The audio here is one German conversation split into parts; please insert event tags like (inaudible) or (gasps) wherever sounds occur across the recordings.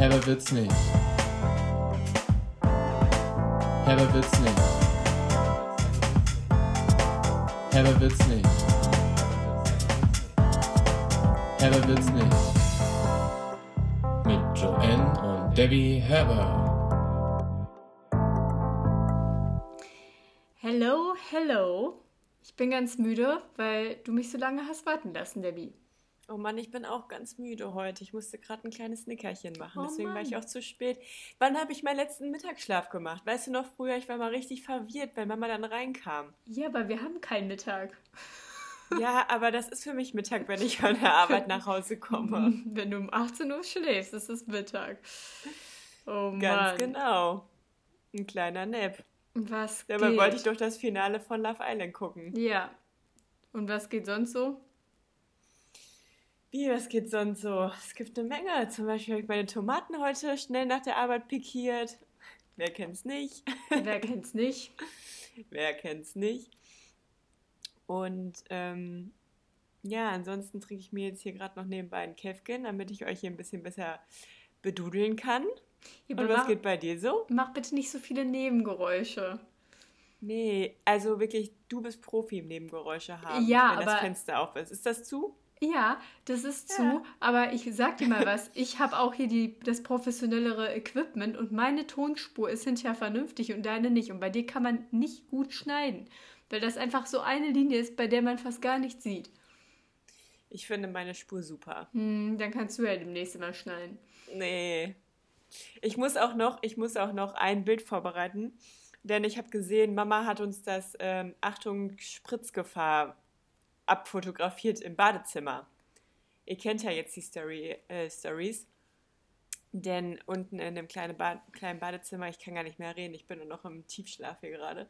Herber wird's nicht. Herber wird's nicht. Herber wird's nicht. Herber wird's nicht. Mit Joanne und Debbie Herber. Hello, hello. Ich bin ganz müde, weil du mich so lange hast warten lassen, Debbie. Oh Mann, ich bin auch ganz müde heute. Ich musste gerade ein kleines Nickerchen machen, Oh deswegen war ich Mann. auch zu spät. Wann habe ich meinen letzten Mittagsschlaf gemacht? Weißt du noch früher, ich war mal richtig verwirrt, weil Mama dann reinkam. Ja, aber wir haben keinen Mittag. Ja, aber das ist für mich Mittag, wenn ich von der Arbeit nach Hause komme. (laughs) Wenn du um 18 Uhr schläfst, ist es Mittag. Oh Ganz Mann. genau. Ein kleiner Nap. Was Dabei geht? wollte ich doch das Finale von Love Island gucken. Ja. Und was geht sonst so? Wie, was geht sonst so? Es gibt eine Menge. Zum Beispiel habe ich meine Tomaten heute schnell nach der Arbeit pikiert. Wer kennt's nicht? (laughs) Wer kennt's nicht? Wer kennt's nicht? Und ähm, ja, ansonsten trinke ich mir jetzt hier gerade noch nebenbei einen Käfchen, damit ich euch hier ein bisschen besser bedudeln kann. Ja, Und was mach, geht bei dir so? mach bitte nicht so viele Nebengeräusche. Nee, also wirklich, du bist Profi im Nebengeräusche haben, Ja, wenn das Fenster auf ist. Ist das zu? Ja, das ist zu, Ja. aber ich sag dir mal was, ich habe auch hier die, das professionellere Equipment und meine Tonspur ist hinterher vernünftig und deine nicht. Und bei dir kann man nicht gut schneiden, weil das einfach so eine Linie ist, bei der man fast gar nichts sieht. Ich finde meine Spur super. Hm, dann kannst du ja demnächst mal schneiden. Nee. Ich muss auch noch, ich muss auch noch ein Bild vorbereiten, denn ich habe gesehen, Mama hat uns das ähm, Achtung Spritzgefahr abfotografiert im Badezimmer. Ihr kennt ja jetzt die Story, äh, Stories. Denn unten in dem kleinen, ba kleinen Badezimmer, ich kann gar nicht mehr reden, ich bin nur noch im Tiefschlaf hier gerade.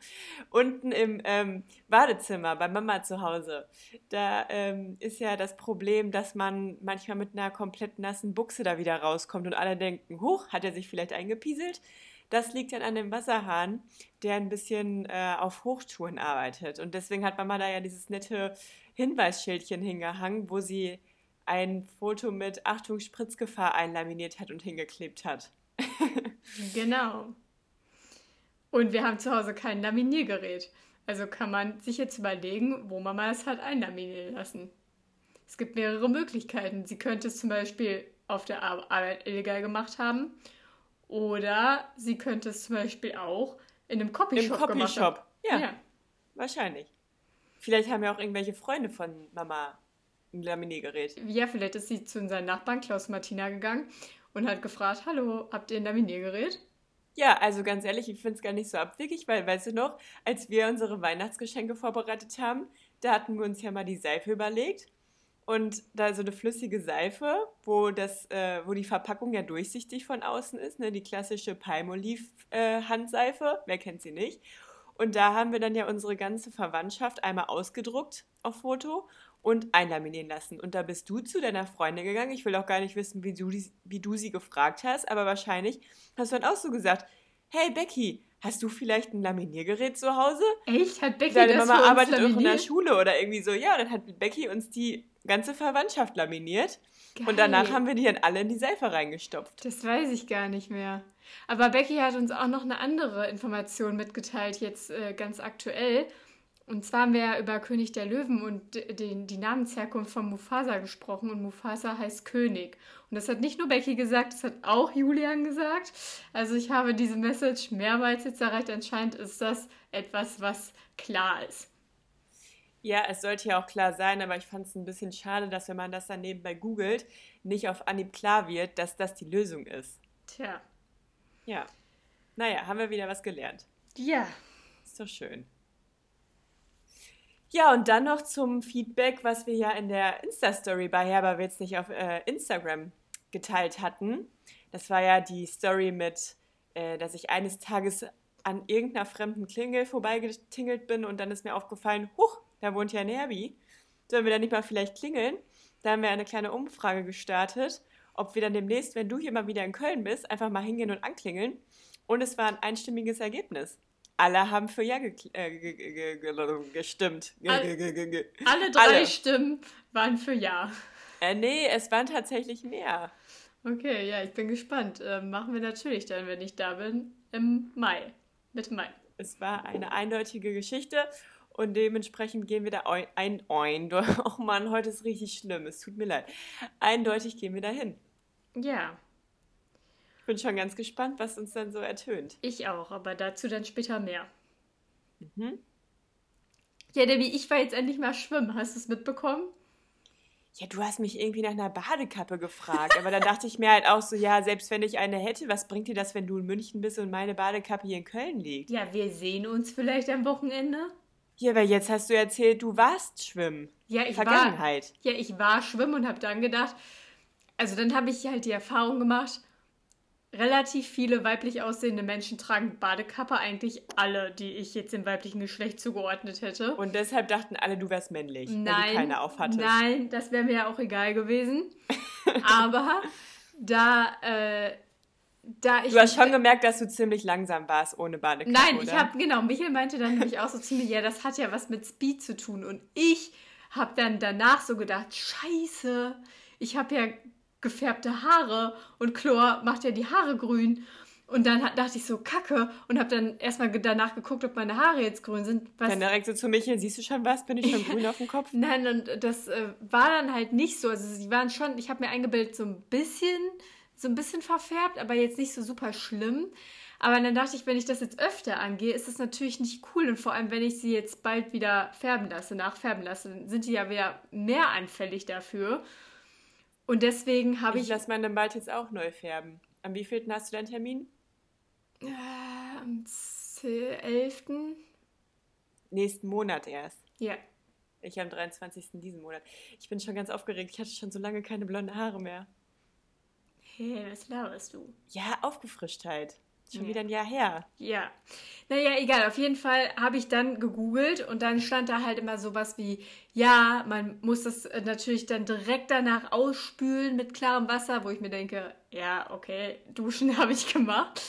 Unten im ähm, Badezimmer bei Mama zu Hause, da ähm, ist ja das Problem, dass man manchmal mit einer komplett nassen Buchse da wieder rauskommt und alle denken, huch, hat er sich vielleicht eingepieselt? Das liegt dann an dem Wasserhahn, der ein bisschen äh, auf Hochtouren arbeitet. Und deswegen hat Mama da ja dieses nette Hinweisschildchen hingehangen, wo sie ein Foto mit Achtung Spritzgefahr einlaminiert hat und hingeklebt hat. Genau. Und wir haben zu Hause kein Laminiergerät. Also kann man sich jetzt überlegen, wo man mal es hat einlaminieren lassen. Es gibt mehrere Möglichkeiten. Sie könnte es zum Beispiel auf der Ar- Arbeit illegal gemacht haben. Oder sie könnte es zum Beispiel auch in einem Im Copyshop haben. Copyshop. Ja, ja. wahrscheinlich. Vielleicht haben ja auch irgendwelche Freunde von Mama ein Laminiergerät. Ja, vielleicht ist sie zu unseren Nachbarn Klaus Martina gegangen und hat gefragt, hallo, habt ihr ein Laminiergerät? Ja, also ganz ehrlich, ich finde es gar nicht so abwegig, weil, weißt du noch, als wir unsere Weihnachtsgeschenke vorbereitet haben, da hatten wir uns ja mal die Seife überlegt. Und da so eine flüssige Seife, wo, das, äh, wo die Verpackung ja durchsichtig von außen ist, ne? die klassische Palmolive-Handseife, wer kennt sie nicht? Und da haben wir dann ja unsere ganze Verwandtschaft einmal ausgedruckt auf Foto und einlaminieren lassen. Und da bist du zu deiner Freundin gegangen. Ich will auch gar nicht wissen, wie du, die, wie du sie gefragt hast, aber wahrscheinlich hast du dann auch so gesagt, hey Becky, hast du vielleicht ein Laminiergerät zu Hause? Echt? Hat Becky Deine das Mama arbeitet in der? Schule oder irgendwie so. Ja, und dann hat Becky uns die ganze Verwandtschaft laminiert. Geil. Und danach haben wir die dann alle in die Seife reingestopft. Das weiß ich gar nicht mehr. Aber Becky hat uns auch noch eine andere Information mitgeteilt, jetzt äh, ganz aktuell. Und zwar haben wir ja über König der Löwen und den, die Namensherkunft von Mufasa gesprochen. Und Mufasa heißt König. Und das hat nicht nur Becky gesagt, das hat auch Julian gesagt. Also ich habe diese Message mehrmals jetzt erreicht. Anscheinend ist das etwas, was klar ist. Ja, es sollte ja auch klar sein, aber ich fand es ein bisschen schade, dass wenn man das dann nebenbei googelt, nicht auf Anhieb klar wird, dass das die Lösung ist. Tja. Ja. Naja, haben wir wieder was gelernt. Ja. Ist doch schön. Ja, und dann noch zum Feedback, was wir ja in der Insta-Story bei Herberwitz nicht auf äh, Instagram geteilt hatten. Das war ja die Story mit, äh, dass ich eines Tages an irgendeiner fremden Klingel vorbeigetingelt bin und dann ist mir aufgefallen, huch, da wohnt ja Nerbi. Sollen wir da nicht mal vielleicht klingeln? Da haben wir eine kleine Umfrage gestartet, ob wir dann demnächst, wenn du hier mal wieder in Köln bist, einfach mal hingehen und anklingeln. Und es war ein einstimmiges Ergebnis. Alle haben für Ja äh, gestimmt. Ge- Al- ge- ge- ge- ge- Alle drei Alle. Stimmen waren für Ja. Äh, nee, es waren tatsächlich mehr. Okay, ja, ich bin gespannt. Ähm, machen wir natürlich dann, wenn ich da bin, im Mai. Mitte Mai. Es war eine eindeutige Geschichte und dementsprechend gehen wir da ein. ein, ein oh Mann, heute ist richtig schlimm. Es tut mir leid. Eindeutig gehen wir da hin. Ja, Ich bin schon ganz gespannt, was uns dann so ertönt. ich auch, aber dazu dann später mehr. Mhm. Ja, Debbie, ich war jetzt endlich mal schwimmen. Hast du es mitbekommen? Ja, du hast mich irgendwie nach einer Badekappe gefragt, aber dann dachte ich mir halt auch so, ja, selbst wenn ich eine hätte, was bringt dir das, wenn du in München bist und meine Badekappe hier in Köln liegt? Ja, wir sehen uns vielleicht am Wochenende. Ja, aber jetzt hast du erzählt, du warst schwimmen. Ja, ich war, Vergangenheit. ja, ich war schwimmen und habe dann gedacht, also dann habe ich halt die Erfahrung gemacht, relativ viele weiblich aussehende Menschen tragen Badekappe, eigentlich alle, die ich jetzt dem weiblichen Geschlecht zugeordnet hätte. Und deshalb dachten alle, du wärst männlich, weil Nein, du keine aufhattest. nein, das wäre mir ja auch egal gewesen. (laughs) Aber da, äh, da ich. Du hast schon gemerkt, dass du ziemlich langsam warst ohne Badekappe, Nein, oder? ich habe, genau, Michael meinte dann nämlich auch so mir, ja, das hat ja was mit Speed zu tun. Und ich habe dann danach so gedacht, scheiße, ich habe ja gefärbte Haare und Chlor macht ja die Haare grün. Und dann hat, dachte ich so, kacke, und habe dann erstmal danach geguckt, ob meine Haare jetzt grün sind. Was, Dann direkt so zu Michael, siehst du schon was? Bin ich schon (laughs) grün auf dem Kopf? Nein, und das äh, war dann halt nicht so. Also sie waren schon, ich habe mir eingebildet, so ein bisschen, so ein bisschen verfärbt, aber jetzt nicht so super schlimm. Aber dann dachte ich, wenn ich das jetzt öfter angehe, ist das natürlich nicht cool. Und vor allem, wenn ich sie jetzt bald wieder färben lasse, nachfärben lasse, dann sind die ja wieder mehr anfällig dafür. Und deswegen habe Ich ich, lasse meinen bald jetzt auch neu färben. Am wievielten hast du deinen Termin? äh, am 11. Nächsten Monat erst. Ja, Ich am 23. diesen Monat. Ich bin schon ganz aufgeregt. Ich hatte schon so lange keine blonden Haare mehr. Hey, was laberst du? Ja, aufgefrischt halt. Schon Ja. wieder ein Jahr her. Ja. Naja, egal. Auf jeden Fall habe ich dann gegoogelt und dann stand da halt immer sowas wie, ja, man muss das äh, natürlich dann direkt danach ausspülen mit klarem Wasser, wo ich mir denke, ja, okay, duschen (laughs) habe ich gemacht.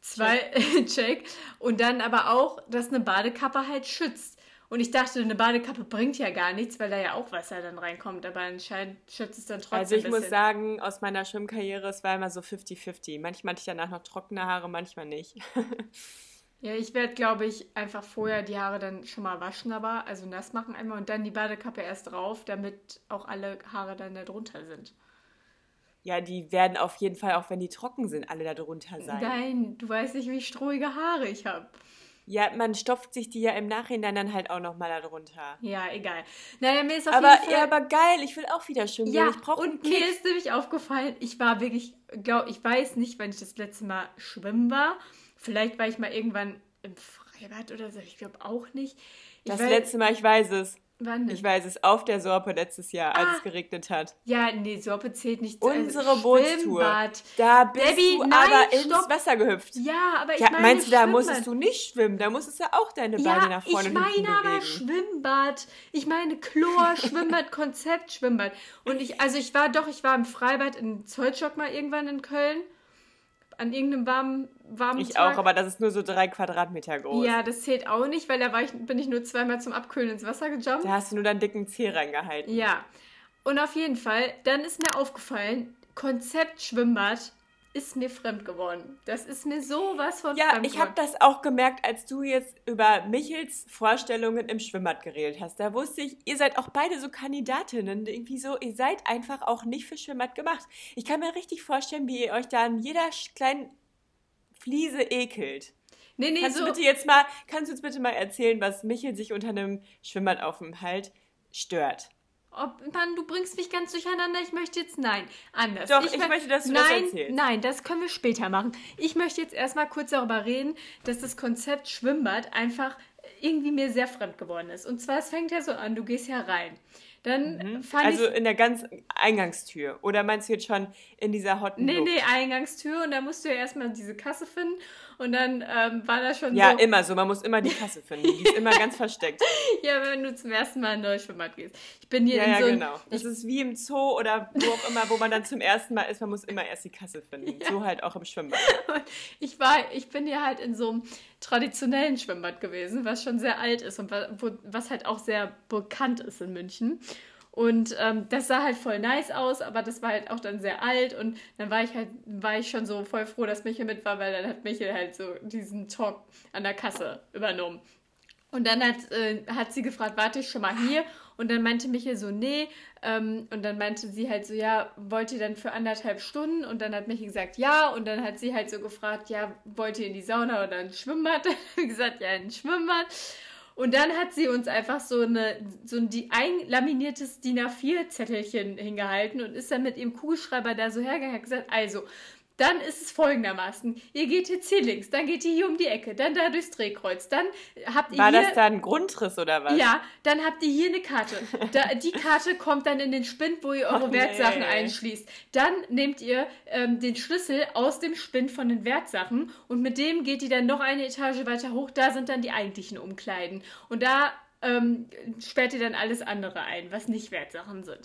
Zwei, (laughs) check. Und dann aber auch, dass eine Badekappe halt schützt. Und ich dachte, eine Badekappe bringt ja gar nichts, weil da ja auch Wasser dann reinkommt. Aber anscheinend schützt es dann trotzdem Also ich muss sagen, aus meiner Schwimmkarriere, es war immer so 50-50. Manchmal hatte ich danach noch trockene Haare, manchmal nicht. (laughs) Ja, ich werde, glaube ich, einfach vorher die Haare dann schon mal waschen, aber also nass machen einmal und dann die Badekappe erst drauf, damit auch alle Haare dann da drunter sind. Ja, die werden auf jeden Fall, auch wenn die trocken sind, alle da drunter sein. Nein, du weißt nicht, wie strohige Haare ich habe. Ja, man stopft sich die ja im Nachhinein dann halt auch nochmal da drunter. Ja, egal. Naja, mir ist auf Aber, jeden Fall... ja, aber geil, ich will auch wieder schwimmen Ja, gehen. Ich brauche und mir ist nämlich aufgefallen, ich war wirklich, glaub, ich weiß nicht, wann ich das letzte Mal schwimmen war. Vielleicht war ich mal irgendwann im Freibad oder so, ich glaube auch nicht. Ich Das letzte Mal, ich weiß es. Wann denn? Ich weiß es, auf der Sorpe letztes Jahr, als Ah. es geregnet hat. Ja, nee, Sorpe zählt nicht. Unsere also Bootstour. Schwimmbad. Da bist Debbie, du nein, aber ins stopp. Wasser gehüpft. Ja, aber ich Ja, meine meinst du, da musstest du nicht schwimmen? Da musstest du auch deine Beine Ja, nach vorne ich meine aber. Schwimmbad. Ich meine Chlor, (laughs) Schwimmbad, Konzept, Schwimmbad. Und ich, also ich war doch, ich war im Freibad in Zollstock mal irgendwann in Köln. An irgendeinem warmen, warmen Ich Tag. auch, aber das ist nur so drei Quadratmeter groß. Ja, das zählt auch nicht, weil da war ich, bin ich nur zweimal zum Abkühlen ins Wasser gejumpt. Da hast du nur deinen dicken Zeh reingehalten. Ja. Und auf jeden Fall, dann ist mir aufgefallen, Konzept Schwimmbad ist mir fremd geworden. Das ist mir sowas von Ja, fremd ich habe das auch gemerkt, als du jetzt über Michels Vorstellungen im Schwimmbad geredet hast. Da wusste ich, ihr seid auch beide so Kandidatinnen. Irgendwie so, ihr seid einfach auch nicht für Schwimmbad gemacht. Ich kann mir richtig vorstellen, wie ihr euch da an jeder kleinen Fliese ekelt. Nee, nee, Kannst so. du bitte jetzt mal, kannst du uns bitte mal erzählen, was Michel sich unter einem Schwimmbadaufenthalt stört? Ob, Mann, du bringst mich ganz durcheinander. Ich möchte jetzt nein. Anders. Doch, ich mö- möchte, dass du das nein, erzählst. Nein, das können wir später machen. Ich möchte jetzt erstmal kurz darüber reden, dass das Konzept Schwimmbad einfach irgendwie mir sehr fremd geworden ist. Und zwar, es fängt ja so an, du gehst ja rein. Dann fand Also ich. in der ganz Eingangstür. Oder meinst du jetzt schon in dieser hotten Nee, Luft? nee, Eingangstür und da musst du ja erstmal diese Kasse finden und dann ähm, war da schon Ja, so, immer so. Man muss immer die Kasse finden. Die ist immer ganz versteckt. (laughs) ja, wenn du zum ersten Mal in neues Schwimmbad gehst. Ich bin hier Ja, in ja, so ein, genau. Das ist wie im Zoo oder wo auch immer, wo man dann zum ersten Mal ist. Man muss immer erst die Kasse finden. (laughs) So halt auch im Schwimmbad. ich war, ich bin ja halt in so einem traditionellen Schwimmbad gewesen, was schon sehr alt ist und was halt auch sehr bekannt ist in München. Und ähm, das sah halt voll nice aus, aber das war halt auch dann sehr alt. Und dann war ich halt, war ich schon so voll froh, dass Michael mit war, weil dann hat Michael halt so diesen Talk an der Kasse übernommen. Und dann hat, äh, hat sie gefragt, warte ich schon mal hier? Und dann meinte Michael so, nee. Ähm, und dann meinte sie halt so, ja, wollt ihr dann für anderthalb Stunden? Und dann hat Michael gesagt, ja. Und dann hat sie halt so gefragt, ja, wollt ihr in die Sauna oder ins Schwimmbad? (laughs) Dann hat gesagt, ja, in ein Schwimmbad. Und dann hat sie uns einfach so, eine, so ein einlaminiertes DIN A4-Zettelchen hingehalten und ist dann mit ihrem Kugelschreiber da so hergegangen und gesagt, also, dann ist es folgendermaßen. Ihr geht jetzt hier links, dann geht ihr hier um die Ecke, dann da durchs Drehkreuz, dann habt ihr War hier... das da ein Grundriss oder was? Ja, dann habt ihr hier eine Karte. Da, die Karte kommt dann in den Spind, wo ihr eure nee. Wertsachen einschließt. Dann nehmt ihr ähm, den Schlüssel aus dem Spind von den Wertsachen und mit dem geht ihr dann noch eine Etage weiter hoch. Da sind dann die eigentlichen Umkleiden. Und da ähm, sperrt ihr dann alles andere ein, was nicht Wertsachen sind.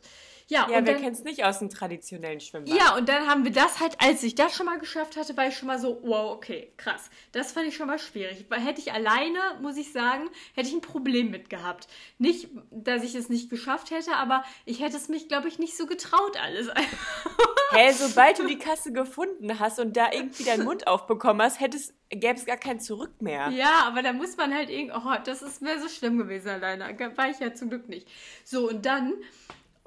Ja, Ja, und wer kennt es nicht aus dem traditionellen Schwimmbad? ja, und dann haben wir das halt, als ich das schon mal geschafft hatte, war ich schon mal so, wow, okay, krass. Das fand ich schon mal schwierig. Weil hätte ich alleine, muss ich sagen, hätte ich ein Problem mit gehabt. Nicht, dass ich es nicht geschafft hätte, aber ich hätte es mich, glaube ich, nicht so getraut, alles. (laughs) Hä, sobald du die Kasse gefunden hast und da irgendwie deinen Mund aufbekommen hast, hättest, gäbe es gar kein Zurück mehr. ja, aber da muss man halt irgendwie, oh, das ist mir so schlimm gewesen alleine. War ich ja zum Glück nicht. So, und dann,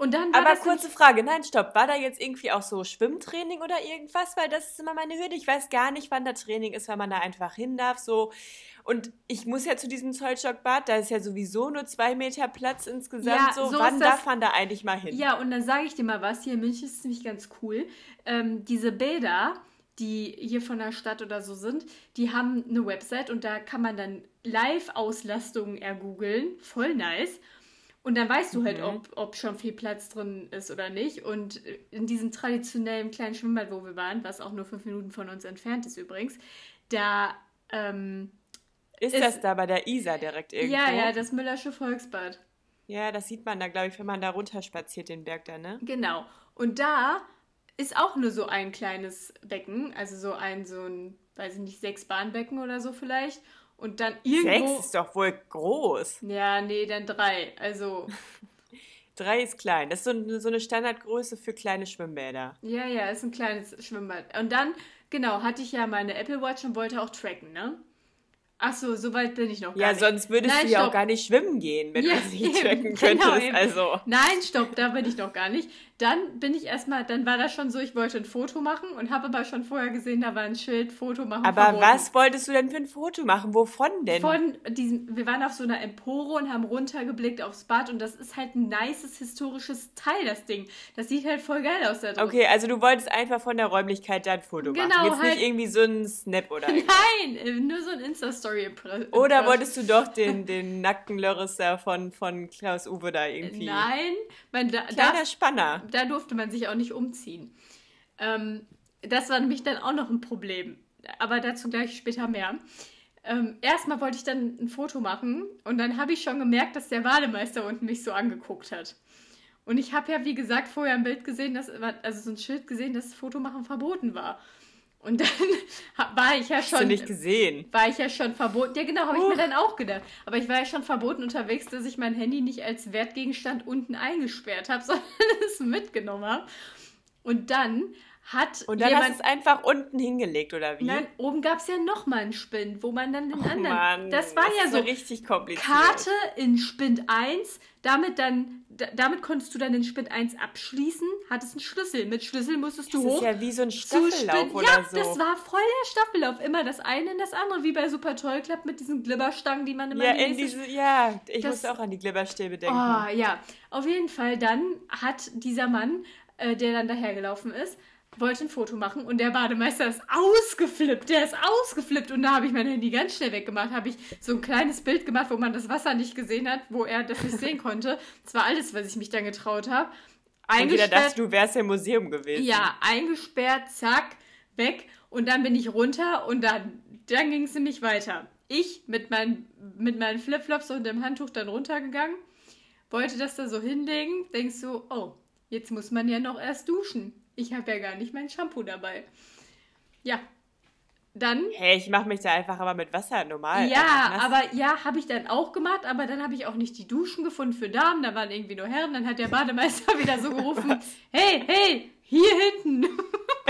und dann war Aber das kurze Frage, nein, stopp. War da jetzt irgendwie auch so Schwimmtraining oder irgendwas? Weil das ist immer meine Hürde. Ich weiß gar nicht, wann da Training ist, weil man da einfach hin darf. So. Und ich muss ja zu diesem Zollstockbad, da ist ja sowieso nur zwei Meter Platz insgesamt. Ja, so, so wann darf man da eigentlich mal hin? Ja, und dann sage ich dir mal was. Hier in München ist es nämlich ganz cool. Ähm, diese Bäder, die hier von der Stadt oder so sind, die haben eine Website und da kann man dann Live-Auslastungen ergoogeln. Voll nice. Und dann weißt du halt, Mhm. ob, ob schon viel Platz drin ist oder nicht. Und in diesem traditionellen kleinen Schwimmbad, wo wir waren, was auch nur fünf Minuten von uns entfernt ist übrigens, da, ähm, ist, ist- das da bei der Isar direkt irgendwo? ja, ja, das Müllersche Volksbad. Ja, das sieht man da, glaube ich, wenn man da runterspaziert, den Berg da, ne? Genau. Und da ist auch nur so ein kleines Becken, also so ein, so ein, weiß ich nicht, sechs Bahnbecken oder so vielleicht. Und dann irgendwo. Sechs ist doch wohl groß. Ja, nee, dann drei. Also, (laughs) Drei ist klein. Das ist so, eine- so eine Standardgröße für kleine Schwimmbäder. ja, ja, ist ein kleines Schwimmbad. Und dann, genau, hatte ich ja meine Apple Watch und wollte auch tracken, ne? Ach so, so weit bin ich noch gar Ja, nicht. sonst würdest Nein, du ja auch stopp. gar nicht schwimmen gehen, wenn Ja, du sie eben, tracken genau, könntest. eben. also. Nein, stopp, da bin ich noch gar nicht. Dann bin ich erstmal, dann war das schon so, ich wollte ein Foto machen und habe aber schon vorher gesehen, da war ein Schild, Foto machen. Aber verboten. was wolltest du denn für ein Foto machen? Wovon denn? Von diesem, wir waren auf so einer Empore und haben runtergeblickt aufs Bad und das ist halt ein nices historisches Teil, das Ding. Das sieht halt voll geil aus da drin. Okay, also du wolltest einfach von der Räumlichkeit da ein Foto Genau, machen. Jetzt halt- nicht irgendwie so ein Snap oder (laughs) irgendwas. Nein, äh, nur so ein Insta-Story. Oder wolltest du doch den, den nackten Lörres da von, von Klaus Uwe da irgendwie? Nein, man, da, Kleiner da, Spanner. Da durfte man sich auch nicht umziehen. Ähm, das war nämlich dann auch noch ein Problem. Aber dazu gleich später mehr. Ähm, erstmal wollte ich dann ein Foto machen und dann habe ich schon gemerkt, dass der Bademeister unten mich so angeguckt hat. Und ich habe ja, wie gesagt, vorher ein Bild gesehen, dass, also so ein Schild gesehen, dass Fotomachen verboten war. Und dann (laughs) war ich ja Hast du schon nicht gesehen? war ich ja schon verboten. Ja, genau, habe ich mir dann auch gedacht. Aber ich war ja schon verboten unterwegs, dass ich mein Handy nicht als Wertgegenstand unten eingesperrt habe, (laughs) sondern es mitgenommen habe. Und dann hat Und dann jemand. hast du es einfach unten hingelegt, oder wie? Nein, oben gab es ja nochmal einen Spind, wo man dann den oh anderen. Mann, das war ja ist so. richtig kompliziert. Karte in Spind 1, damit dann, da, damit konntest du dann den Spind 1 abschließen, hattest einen Schlüssel. Mit Schlüssel musstest du Das hoch. ist ja wie so ein Staffellauf oder ja, so. das war voll der Staffellauf. Immer das eine in das andere, wie bei Super Toy Club mit diesen Glibberstangen, die man immer ja, in diese, ja, ich Das- musste auch an die Glibberstäbe denken. Oh, ja. Auf jeden Fall, dann hat dieser Mann, äh, der dann dahergelaufen ist, wollte ein Foto machen und der Bademeister ist ausgeflippt. Der ist ausgeflippt und da habe ich mein Handy ganz schnell weggemacht. Habe ich so ein kleines Bild gemacht, wo man das Wasser nicht gesehen hat, wo er das nicht sehen konnte. Das war alles, was ich mich dann getraut habe. Und jeder Eingesperrt. dachte, du wärst im Museum gewesen. Ja, eingesperrt, zack, weg. Und dann bin ich runter und dann, dann ging es nämlich weiter. Ich mit, mein, mit meinen Flipflops und dem Handtuch dann runtergegangen, wollte das da so hinlegen, denkst du, oh, jetzt muss man ja noch erst duschen. Ich habe ja gar nicht mein Shampoo dabei. Ja, dann. Hey, ich mache mich da einfach aber mit Wasser normal. Ja, nass. aber ja, habe ich dann auch gemacht, aber dann habe ich auch nicht die Duschen gefunden für Damen, da waren irgendwie nur Herren, dann hat der Bademeister (laughs) wieder so gerufen, hey, hey, hier hinten.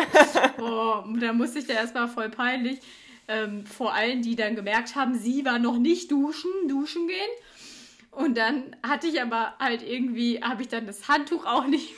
(laughs) oh, und da musste ich da erstmal voll peinlich, ähm, vor allen, die dann gemerkt haben, sie war noch nicht duschen, duschen gehen. Und dann hatte ich aber halt irgendwie, habe ich dann das Handtuch auch nicht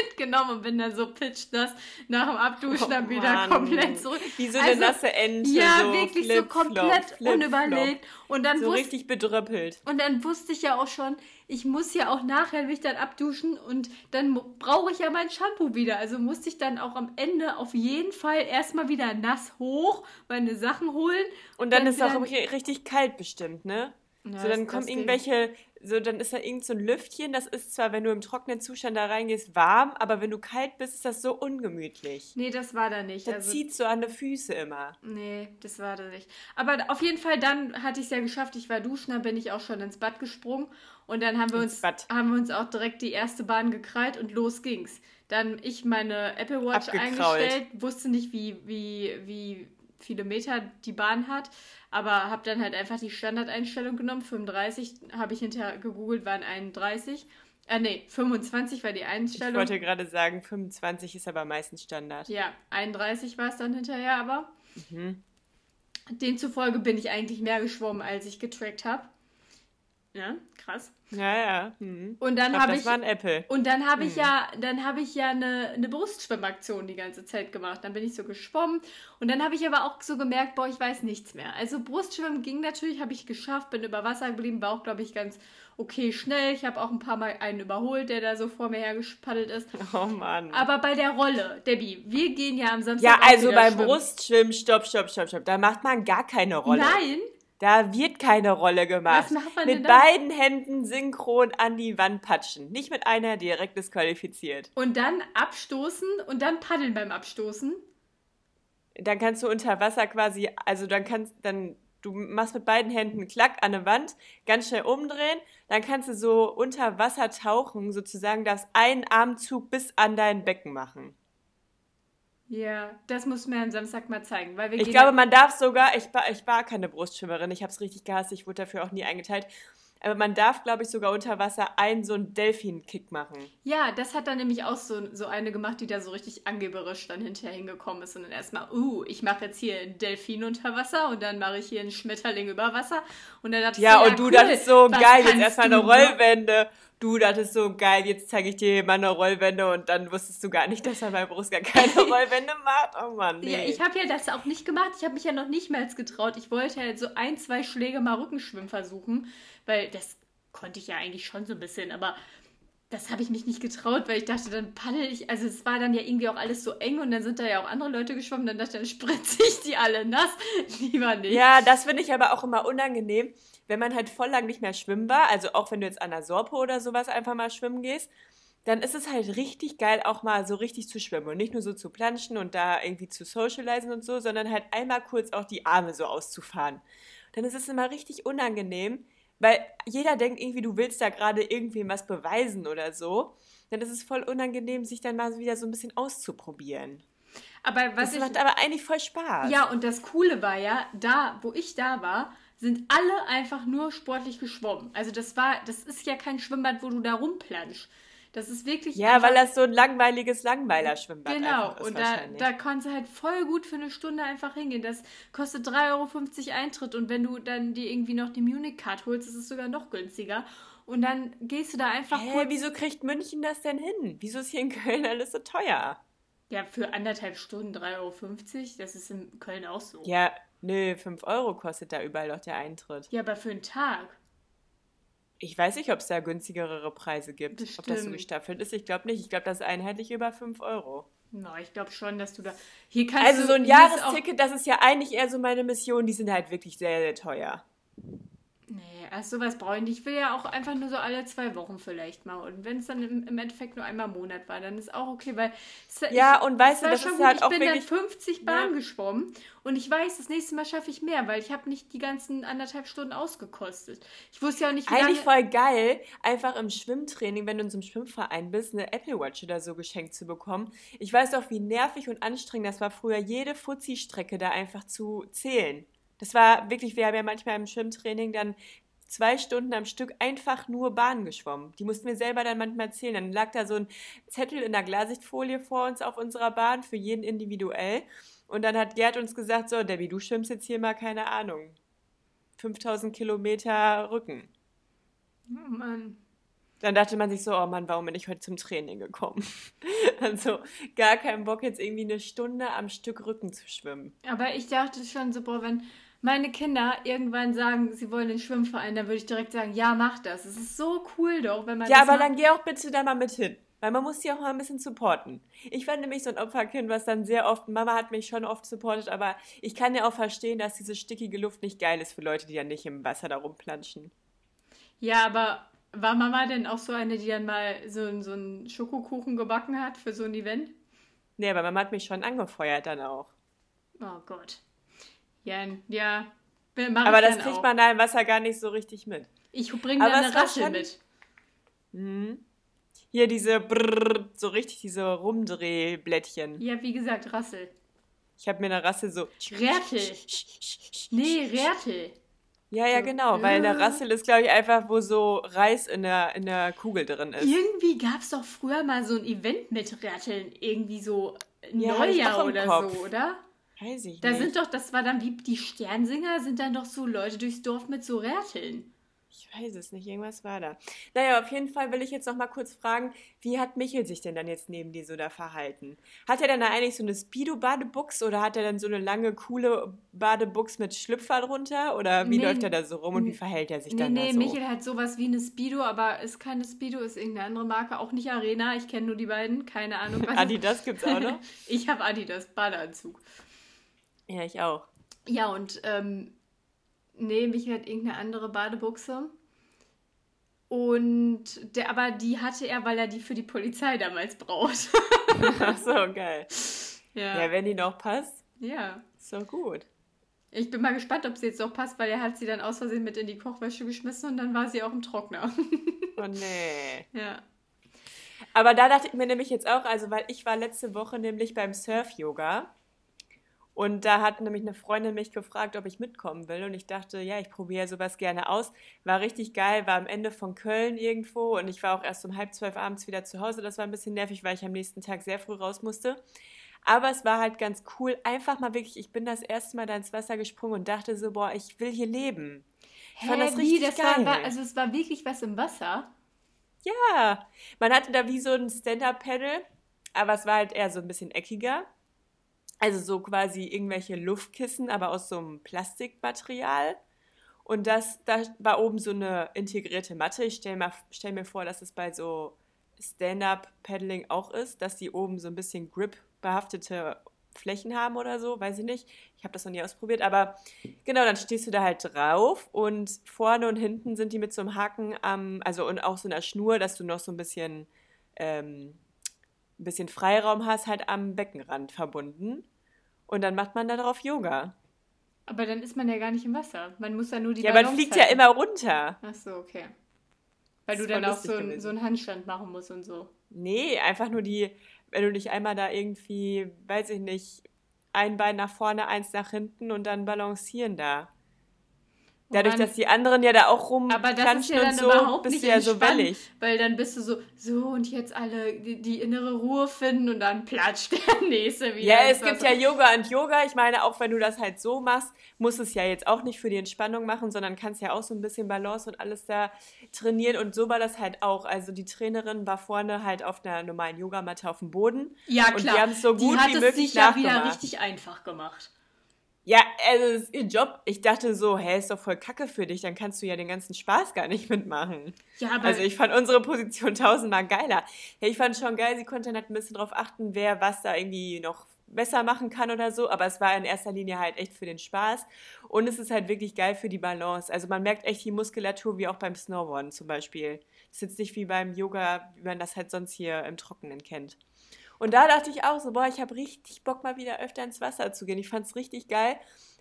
mitgenommen und bin dann so pitchnass nach dem Abduschen Oh dann wieder Mann. komplett zurück. Wie so eine nasse Ente, Ja, so wirklich so flip-flop, komplett flip-flop. unüberlegt. Und dann So wusste richtig bedröppelt. und dann wusste ich ja auch schon, ich muss ja auch nachher mich dann abduschen und dann brauche ich ja mein Shampoo wieder. Also musste ich dann auch am Ende auf jeden Fall erstmal wieder nass hoch, meine Sachen holen. Und dann ist es auch richtig kalt bestimmt, ne? Ja, so, dann kommen das irgendwelche, so, dann ist da irgend so ein Lüftchen, das ist zwar, wenn du im trockenen Zustand da reingehst, warm, aber wenn du kalt bist, ist das so ungemütlich. Nee, das war da nicht. Das Also, zieht so an die Füße immer. nee, das war da nicht. Aber auf jeden Fall, dann hatte ich es ja geschafft. Ich war duschen, dann bin ich auch schon ins Bad gesprungen. Und dann haben wir, Ins uns, Bad. haben wir uns auch direkt die erste Bahn gekrallt und los ging's. Dann ich meine Apple Watch Abgekrault. eingestellt, wusste nicht, wie, wie, wie viele Meter die Bahn hat, aber habe dann halt einfach die Standardeinstellung genommen. 35 habe ich hinterher gegoogelt, waren 31. Äh, nee, 25 war die Ich Einstellung. wollte gerade sagen, 25 ist aber meistens Standard. Ja, 31 war es dann hinterher aber. Mhm. Demzufolge bin ich eigentlich mehr geschwommen, als ich getrackt habe. Ja, krass. Ja, ja. Mhm. Und dann ich habe das ich war ein Apple. und dann habe Hm. ich ja, dann habe ich ja eine, eine Brustschwimmaktion die ganze Zeit gemacht. Dann bin ich so geschwommen und dann habe ich aber auch so gemerkt, boah, ich weiß nichts mehr. Also Brustschwimmen ging natürlich, habe ich geschafft, bin über Wasser geblieben, war auch, glaube ich, ganz okay schnell. Ich habe auch ein paar Mal einen überholt, der da so vor mir hergespaddelt ist. (laughs) Oh Mann. Aber bei der Rolle, Debbie, wir gehen ja am Samstag ja, also beim schwimmen. Brustschwimmen, stopp, stopp, stopp, stopp. Da macht man gar keine Rolle. Nein, Da wird keine Rolle gemacht. Was macht man mit denn dann? beiden Händen synchron an die Wand patschen. Nicht mit einer direkt disqualifiziert. und dann abstoßen und dann paddeln beim Abstoßen. Dann kannst du unter Wasser quasi, also dann kannst dann du machst mit beiden Händen einen Klack an eine Wand, ganz schnell umdrehen, dann kannst du so unter Wasser tauchen, sozusagen darfst einen Armzug bis an dein Becken machen. Ja, das musst du mir am Samstag mal zeigen, weil wir Ich glaube, ja- man darf sogar, ich war, ich war keine Brustschwimmerin, ich habe es richtig gehasst, ich wurde dafür auch nie eingeteilt. Aber man darf, glaube ich, sogar unter Wasser einen so einen Delfin-Kick machen. Ja, das hat dann nämlich auch so, so eine gemacht, die da so richtig angeberisch dann hinterher hingekommen ist und dann erstmal, uh, ich mache jetzt hier einen Delfin unter Wasser und dann mache ich hier einen Schmetterling über Wasser und dann dachte Ja, ich, und du cool, dachtest so, geil, jetzt erstmal eine ne? Rollwende. Du dachtest so, geil, jetzt zeige ich dir mal eine Rollwende und dann wusstest du gar nicht, dass er bei Brust gar keine (laughs) Rollwende macht. Oh Mann, nee. Ja, ich habe ja das auch nicht gemacht. Ich habe mich ja noch nicht mal getraut. Ich wollte halt so ein, zwei Schläge mal Rückenschwimmen versuchen, weil das konnte ich ja eigentlich schon so ein bisschen, aber das habe ich mich nicht getraut, weil ich dachte, dann paddel ich, also es war dann ja irgendwie auch alles so eng und dann sind da ja auch andere Leute geschwommen, dann dachte ich, dann spritze ich die alle nass. (laughs) Lieber nicht. Ja, das finde ich aber auch immer unangenehm, wenn man halt voll lang nicht mehr schwimmen war. Also auch wenn du jetzt an der Sorpe oder sowas einfach mal schwimmen gehst, dann ist es halt richtig geil, auch mal so richtig zu schwimmen. Und nicht nur so zu planschen und da irgendwie zu socialisen und so, sondern halt einmal kurz auch die Arme so auszufahren. Dann ist es immer richtig unangenehm, weil jeder denkt irgendwie, du willst da gerade irgendwem was beweisen oder so. Dann ist es voll unangenehm, sich dann mal wieder so ein bisschen auszuprobieren. Aber was Das ich, macht aber eigentlich voll Spaß. Ja, und das Coole war ja, da, wo ich da war, sind alle einfach nur sportlich geschwommen. Also das war, das ist ja kein Schwimmbad, wo du da rumplanschst. Das ist wirklich. Ja, weil das so ein langweiliges Langweiler-Schwimmbad Genau, ist und da, da kannst du halt voll gut für eine Stunde einfach hingehen. Das kostet 3,50 Euro Eintritt und wenn du dann dir irgendwie noch die Munich-Card holst, ist es sogar noch günstiger. Und dann gehst du da einfach Hä, kurz. wieso kriegt München das denn hin? Wieso ist hier in Köln alles so teuer? Ja, für anderthalb Stunden 3,50 Euro. Das ist in Köln auch so. Ja, nö, 5 Euro kostet da überall doch der Eintritt. Ja, aber für einen Tag. Ich weiß nicht, ob es da günstigere Preise gibt. Ob das so Bestimmt. gestaffelt ist. Ich glaube nicht. Ich glaube, das ist einheitlich über 5 Euro. Na, ich glaube schon, dass du da. Hier kannst Also du, so ein Jahresticket, das ist ja eigentlich eher so meine Mission. Die sind halt wirklich sehr, sehr teuer. Nee, also sowas brauche ich nicht. Ich will ja auch einfach nur so alle zwei Wochen vielleicht mal. Und wenn es dann im, im Endeffekt nur einmal im Monat war, dann ist auch okay, weil. Es, Ja, ich, und weißt du, das schon ist gut. halt ich auch bin wirklich- dann 50 Bahn Ja. geschwommen und ich weiß, das nächste Mal schaffe ich mehr, weil ich habe nicht die ganzen anderthalb Stunden ausgekostet. Ich wusste ja auch nicht, wie Eigentlich voll geil, einfach im Schwimmtraining, wenn du in so einem Schwimmverein bist, eine Apple Watch oder so geschenkt zu bekommen. Ich weiß doch, wie nervig und anstrengend das war, früher jede Fuzzi-Strecke da einfach zu zählen. Das war wirklich, wir haben ja manchmal im Schwimmtraining dann zwei Stunden am Stück einfach nur Bahn geschwommen. Die mussten wir selber dann manchmal zählen. Dann lag da so ein Zettel in der Glasichtfolie vor uns auf unserer Bahn, für jeden individuell. Und dann hat Gerd uns gesagt, so, Debbie, du schwimmst jetzt hier mal, keine Ahnung, 5000 Kilometer Rücken. Oh Mann. Dann dachte man sich so, oh Mann, warum bin ich heute zum Training gekommen? (laughs) Also gar keinen Bock, jetzt irgendwie eine Stunde am Stück Rücken zu schwimmen. Aber ich dachte schon so, boah, wenn meine Kinder irgendwann sagen, sie wollen den Schwimmverein, dann würde ich direkt sagen, ja, mach das. Es ist so cool doch, wenn man Ja, aber macht. dann geh auch bitte da mal mit hin. Weil man muss die auch mal ein bisschen supporten. Ich war nämlich so ein Opferkind, was dann sehr oft, Mama hat mich schon oft supportet, aber ich kann ja auch verstehen, dass diese stickige Luft nicht geil ist für Leute, die ja nicht im Wasser da rumplanschen. Ja, aber war Mama denn auch so eine, die dann mal so, so einen Schokokuchen gebacken hat für so ein Event? Nee, aber Mama hat mich schon angefeuert dann auch. Oh Gott. Ja, ja. Aber das kriegt auch. man da im Wasser gar nicht so richtig mit. Ich bringe es eine Rassel schon- mit. Mhm. Hier diese Brrrr, so richtig diese Rumdrehblättchen. Ja, wie gesagt, Rassel. Ich habe mir eine Rasse so. Rärtel. Nee, Rärtel. Ja, ja, genau, weil eine Ja. Rassel ist, glaube ich, einfach, wo so Reis in der, in der Kugel drin ist. Irgendwie gab es doch früher mal so ein Event mit Rärteln. Irgendwie so Ja, Neujahr im oder so, oder? Weiß ich Da nicht. sind doch, das war dann wie die Sternsinger, sind dann doch so Leute durchs Dorf mit so Rärteln. Ich weiß es nicht, irgendwas war da. Naja, auf jeden Fall will ich jetzt noch mal kurz fragen, wie hat Michel sich denn dann jetzt neben dir so da verhalten? Hat er dann da eigentlich so eine Speedo-Badebuchs oder hat er dann so eine lange, coole Badebuchs mit Schlüpfer drunter? Oder wie Nee, läuft er da so rum und wie verhält er sich Nee, dann nee, da so? Michael hat sowas wie eine Speedo, aber ist keine Speedo, ist irgendeine andere Marke, auch nicht Arena. Ich kenne nur die beiden, keine Ahnung. was (laughs) Adidas gibt's auch noch? (laughs) ich habe Adidas, Badeanzug. Ja, ich auch. Ja, und ähm, nee, Michael hat irgendeine andere Badebuchse. Und der, aber die hatte er, weil er die für die Polizei damals braucht. (laughs) Ach so, geil. ja. Ja, wenn die noch passt, ja. doch gut. Ich bin mal gespannt, ob sie jetzt noch passt, weil er hat sie dann aus Versehen mit in die Kochwäsche geschmissen und dann war sie auch im Trockner. Oh nee. (laughs) ja. Aber da dachte ich mir nämlich jetzt auch, also weil ich war letzte Woche nämlich beim Surf-Yoga und da hat nämlich eine Freundin mich gefragt, ob ich mitkommen will und ich dachte, ja, ich probiere sowas gerne aus. War richtig geil, war am Ende von Köln irgendwo und ich war auch erst um halb zwölf abends wieder zu Hause. Das war ein bisschen nervig, weil ich am nächsten Tag sehr früh raus musste. Aber es war halt ganz cool, einfach mal wirklich, ich bin das erste Mal da ins Wasser gesprungen und dachte so, boah, ich will hier leben. Ich fand Hä, das wie? richtig Das geil. war, also es war wirklich was im Wasser. Ja, man hatte da wie so ein Stand-Up-Pedal, aber es war halt eher so ein bisschen eckiger. Also so quasi irgendwelche Luftkissen, aber aus so einem Plastikmaterial. Und das, da war oben so eine integrierte Matte. Ich stelle stell mir vor, dass es bei so Stand-Up-Paddling auch ist, dass die oben so ein bisschen Grip-behaftete Flächen haben oder so, weiß ich nicht. Ich habe das noch nie ausprobiert, aber genau, dann stehst du da halt drauf und vorne und hinten sind die mit so einem Haken am, also und auch so einer Schnur, dass du noch so ein bisschen, ähm, ein bisschen Freiraum hast, halt am Beckenrand verbunden. Und dann macht man da drauf Yoga. Aber dann ist man ja gar nicht im Wasser. Man muss ja nur die ja, man Balance fliegt ja halten. immer runter. Ach so, okay. Weil Das du dann auch so, ein, so einen Handstand machen musst und so. Nee, einfach nur die, wenn du dich einmal da irgendwie, weiß ich nicht, ein Bein nach vorne, eins nach hinten und dann balancieren da. Dadurch, dass die anderen ja da auch rumklatschen ja dann und so, bist du ja so wellig. weil dann bist du so, so und jetzt alle die, die innere Ruhe finden und dann platscht (laughs) der nächste wieder. Ja, es gibt Wasser. ja Yoga und Yoga. Ich meine, auch wenn du das halt so machst, musst du es ja jetzt auch nicht für die Entspannung machen, sondern kannst ja auch so ein bisschen Balance und alles da trainieren. Und so war das halt auch. Also die Trainerin war vorne halt auf einer normalen Yogamatte auf dem Boden. Ja, Und klar. die haben es so die gut hat wie es möglich sich ja wieder richtig einfach gemacht. Ja, also ist ihr Job. Ich dachte so, hä, ist doch voll kacke für dich, dann kannst du ja den ganzen Spaß gar nicht mitmachen. Ja, aber Also ich fand unsere Position (laughs) tausendmal geiler. Ja, ich fand schon geil, sie konnte halt ein bisschen drauf achten, wer was da irgendwie noch besser machen kann oder so, aber es war in erster Linie halt echt für den Spaß und es ist halt wirklich geil für die Balance. Also man merkt echt die Muskulatur wie auch beim Snowboarden zum Beispiel. Das ist jetzt nicht wie beim Yoga, wie man das halt sonst hier im Trockenen kennt. Und da dachte ich auch so, boah, ich habe richtig Bock mal wieder öfter ins Wasser zu gehen. Ich fand es richtig geil.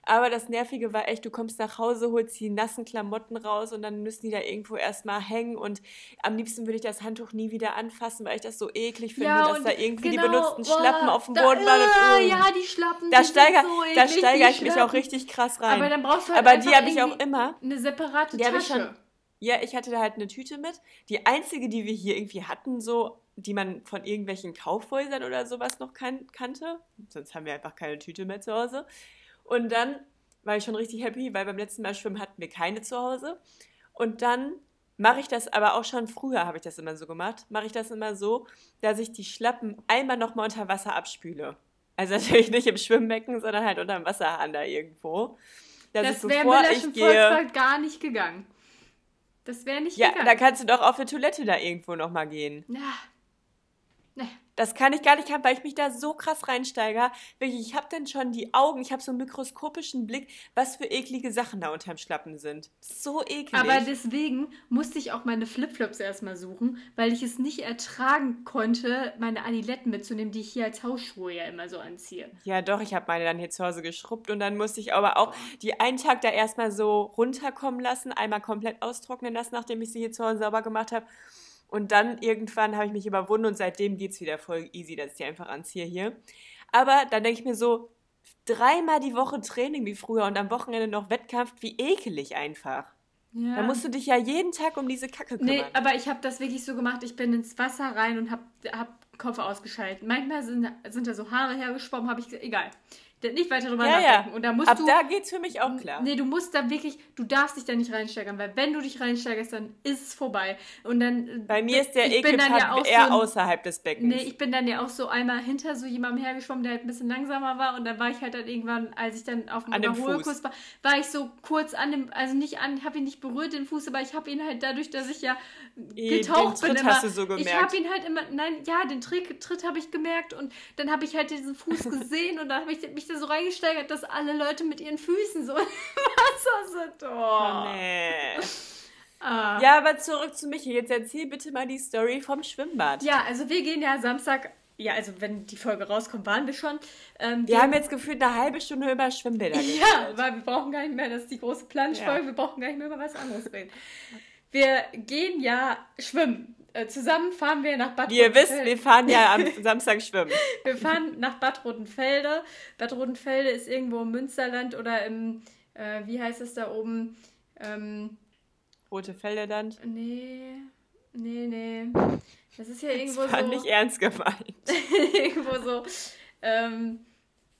Aber das Nervige war echt, du kommst nach Hause, holst die nassen Klamotten raus und dann müssen die da irgendwo erstmal hängen. Und am liebsten würde ich das Handtuch nie wieder anfassen, weil ich das so eklig finde, ja, dass da irgendwie genau, die benutzten Schlappen oh, auf dem Boden waren. Oh, ja, die Schlappen. Da steigere so steiger ich mich auch richtig krass rein. Aber dann brauchst du halt Aber die habe ich auch immer. Eine separate die Tasche. Schon, ja, ich hatte da halt eine Tüte mit. Die einzige, die wir hier irgendwie hatten, so die man von irgendwelchen Kaufhäusern oder sowas noch kan kannte. Sonst haben wir einfach keine Tüte mehr zu Hause. Und dann war ich schon richtig happy, weil beim letzten Mal schwimmen hatten wir keine zu Hause. Und dann mache ich das aber auch schon früher, habe ich das immer so gemacht, mache ich das immer so, dass ich die Schlappen einmal nochmal unter Wasser abspüle. Also (laughs) natürlich nicht im Schwimmbecken, sondern halt unter dem Wasserhahn da irgendwo. das wäre Müllerschen Volkswald gar nicht gegangen. Das wäre nicht ja. Ja, da kannst du doch auf die Toilette da irgendwo nochmal gehen. Ja, Nee. Das kann ich gar nicht haben, weil ich mich da so krass reinsteige. Wirklich, ich habe dann schon die Augen, ich habe so einen mikroskopischen Blick, was für eklige Sachen da unterm Schlappen sind. So eklig. Aber deswegen musste ich auch meine Flipflops erstmal suchen, weil ich es nicht ertragen konnte, meine Adiletten mitzunehmen, die ich hier als Hausschuhe ja immer so anziehe. Ja, doch, ich habe meine dann hier zu Hause geschrubbt und dann musste ich aber auch die einen Tag da erstmal so runterkommen lassen, einmal komplett austrocknen lassen, nachdem ich sie hier zu Hause sauber gemacht habe. Und dann irgendwann habe ich mich überwunden und seitdem geht es wieder voll easy, dass ich die einfach anziehe hier. Aber dann denke ich mir so, dreimal die Woche Training wie früher und am Wochenende noch Wettkampf, wie ekelig einfach. Ja. Da musst du dich ja jeden Tag um diese Kacke kümmern. Nee, aber ich habe das wirklich so gemacht, ich bin ins Wasser rein und habe hab Kopf ausgeschaltet. Manchmal sind, sind da so Haare hergeschwommen, habe ich gesagt, egal nicht weiter drüber ja, nachdenken. Ja. Und da musst Ab du, da geht's für mich auch klar. Nee, du musst da wirklich, du darfst dich da nicht reinsteigern, weil wenn du dich reinsteigerst, dann ist es vorbei. Und dann. Äh, Bei mir ist der Ekelpart ja eher so außerhalb des Beckens. Nee, ich bin dann ja auch so einmal hinter so jemandem hergeschwommen, der halt ein bisschen langsamer war. Und dann war ich halt dann irgendwann, als ich dann auf dem Überholkurs war, war ich so kurz an dem, also nicht an, habe ihn nicht berührt, den Fuß, aber ich habe ihn halt dadurch, dass ich ja getaucht den Tritt bin. Immer, hast du so gemerkt. Ich habe ihn halt immer, nein, ja, den Tritt, Tritt habe ich gemerkt und dann habe ich halt diesen Fuß (laughs) gesehen und dann habe ich mich da so reingesteigert, dass alle Leute mit ihren Füßen so (laughs) Wasser sind. Oh. Nee. Ah. Ja, aber zurück zu Michi. Jetzt erzähl bitte mal die Story vom Schwimmbad. Ja, also wir gehen ja Samstag ja, also wenn die Folge rauskommt, waren wir schon. Ähm, wir, wir, haben jetzt gefühlt eine halbe Stunde über Schwimmbäder (laughs) geredet. Ja, weil wir brauchen gar nicht mehr, das ist die große Planschfolge, ja. wir brauchen gar nicht mehr über was anderes reden. Wir gehen ja schwimmen. Äh, zusammen fahren wir nach Bad Wie ihr wisst, wir fahren ja am (laughs) Samstag schwimmen. wir fahren nach Bad Rodenfelde. Bad Rodenfelde ist irgendwo im Münsterland oder im, äh, wie heißt es da oben? Ähm, Rote Felderland? Nee, nee, nee. Das ist ja irgendwo das war so. nicht ernst gemeint. (laughs) irgendwo so. Ähm,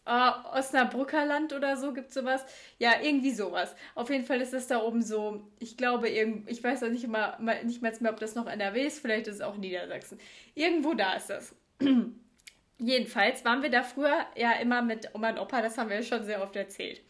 äh, Osnabrücker Land oder so gibt sowas. Ja, irgendwie sowas. Auf jeden Fall ist das da oben so, ich glaube, ich weiß auch nicht, immer, nicht mal mehr, ob das noch NRW ist, vielleicht ist es auch Niedersachsen. Irgendwo da ist das. (clears throat) Jedenfalls waren wir da früher ja immer mit Oma und Opa, das haben wir schon sehr oft erzählt.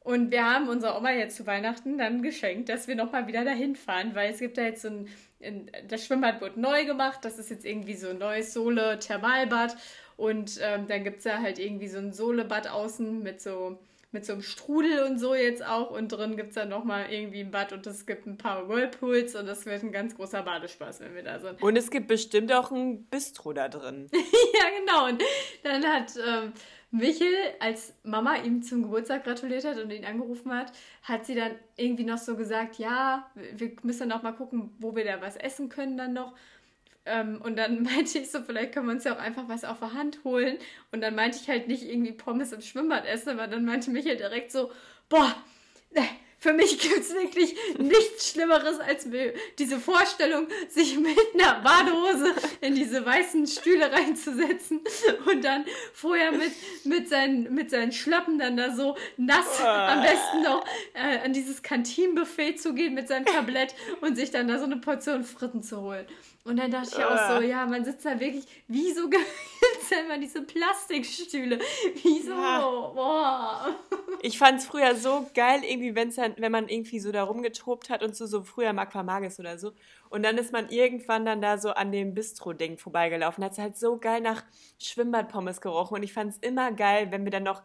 Und wir haben unserer Oma jetzt zu Weihnachten dann geschenkt, dass wir nochmal wieder dahin fahren, weil es gibt da jetzt so ein, das Schwimmbad wird neu gemacht, das ist jetzt irgendwie so ein neues Sohle-Thermalbad und ähm, dann gibt es da halt irgendwie so ein Sohlebad außen mit so, mit so einem Strudel und so jetzt auch. Und drin gibt es dann nochmal irgendwie ein Bad und es gibt ein paar Whirlpools und das wird ein ganz großer Badespaß, wenn wir da sind. Und es gibt bestimmt auch ein Bistro da drin. (laughs) ja, genau. Und dann hat ähm, Michel, als Mama ihm zum Geburtstag gratuliert hat und ihn angerufen hat, hat sie dann irgendwie noch so gesagt, ja, wir müssen noch mal gucken, wo wir da was essen können dann noch. Ähm, und dann (laughs) meinte ich so, vielleicht können wir uns ja auch einfach was auf der Hand holen. Und dann meinte ich halt nicht irgendwie Pommes im Schwimmbad essen, aber dann meinte Michael direkt so, boah, ne, für mich gibt es wirklich nichts Schlimmeres als diese Vorstellung, sich mit einer Badehose in diese weißen Stühle reinzusetzen und dann vorher mit, mit, seinen, mit seinen Schlappen dann da so nass am besten noch äh, an dieses Kantinenbuffet zu gehen mit seinem Tablett und sich dann da so eine Portion Fritten zu holen. Und dann dachte ich auch so, ja, man sitzt da wirklich, wieso gibt es (laughs) immer diese Plastikstühle? Wieso? Ja. Boah. Ich fand es früher so geil, irgendwie, wenn's dann, wenn man irgendwie so da rumgetobt hat und so, so früher im Aquamagis oder so. Und dann ist man irgendwann dann da so an dem Bistro-Ding vorbeigelaufen. Hat es halt so geil nach Schwimmbadpommes gerochen. Und ich fand es immer geil, wenn wir dann noch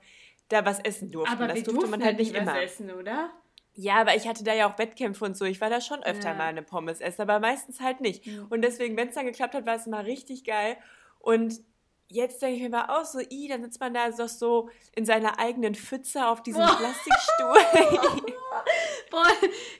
da was essen durften. Aber das durfte man halt nicht was immer. essen, oder? Ja, aber ich hatte da ja auch Wettkämpfe und so. Ich war da schon öfter Ja. mal eine Pommes essen, aber meistens halt nicht. Und deswegen, wenn es dann geklappt hat, war es immer richtig geil. Und jetzt denke ich mir mal auch so, i, dann sitzt man da doch so in seiner eigenen Pfütze auf diesem Boah. (laughs) Plastikstuhl. Boah,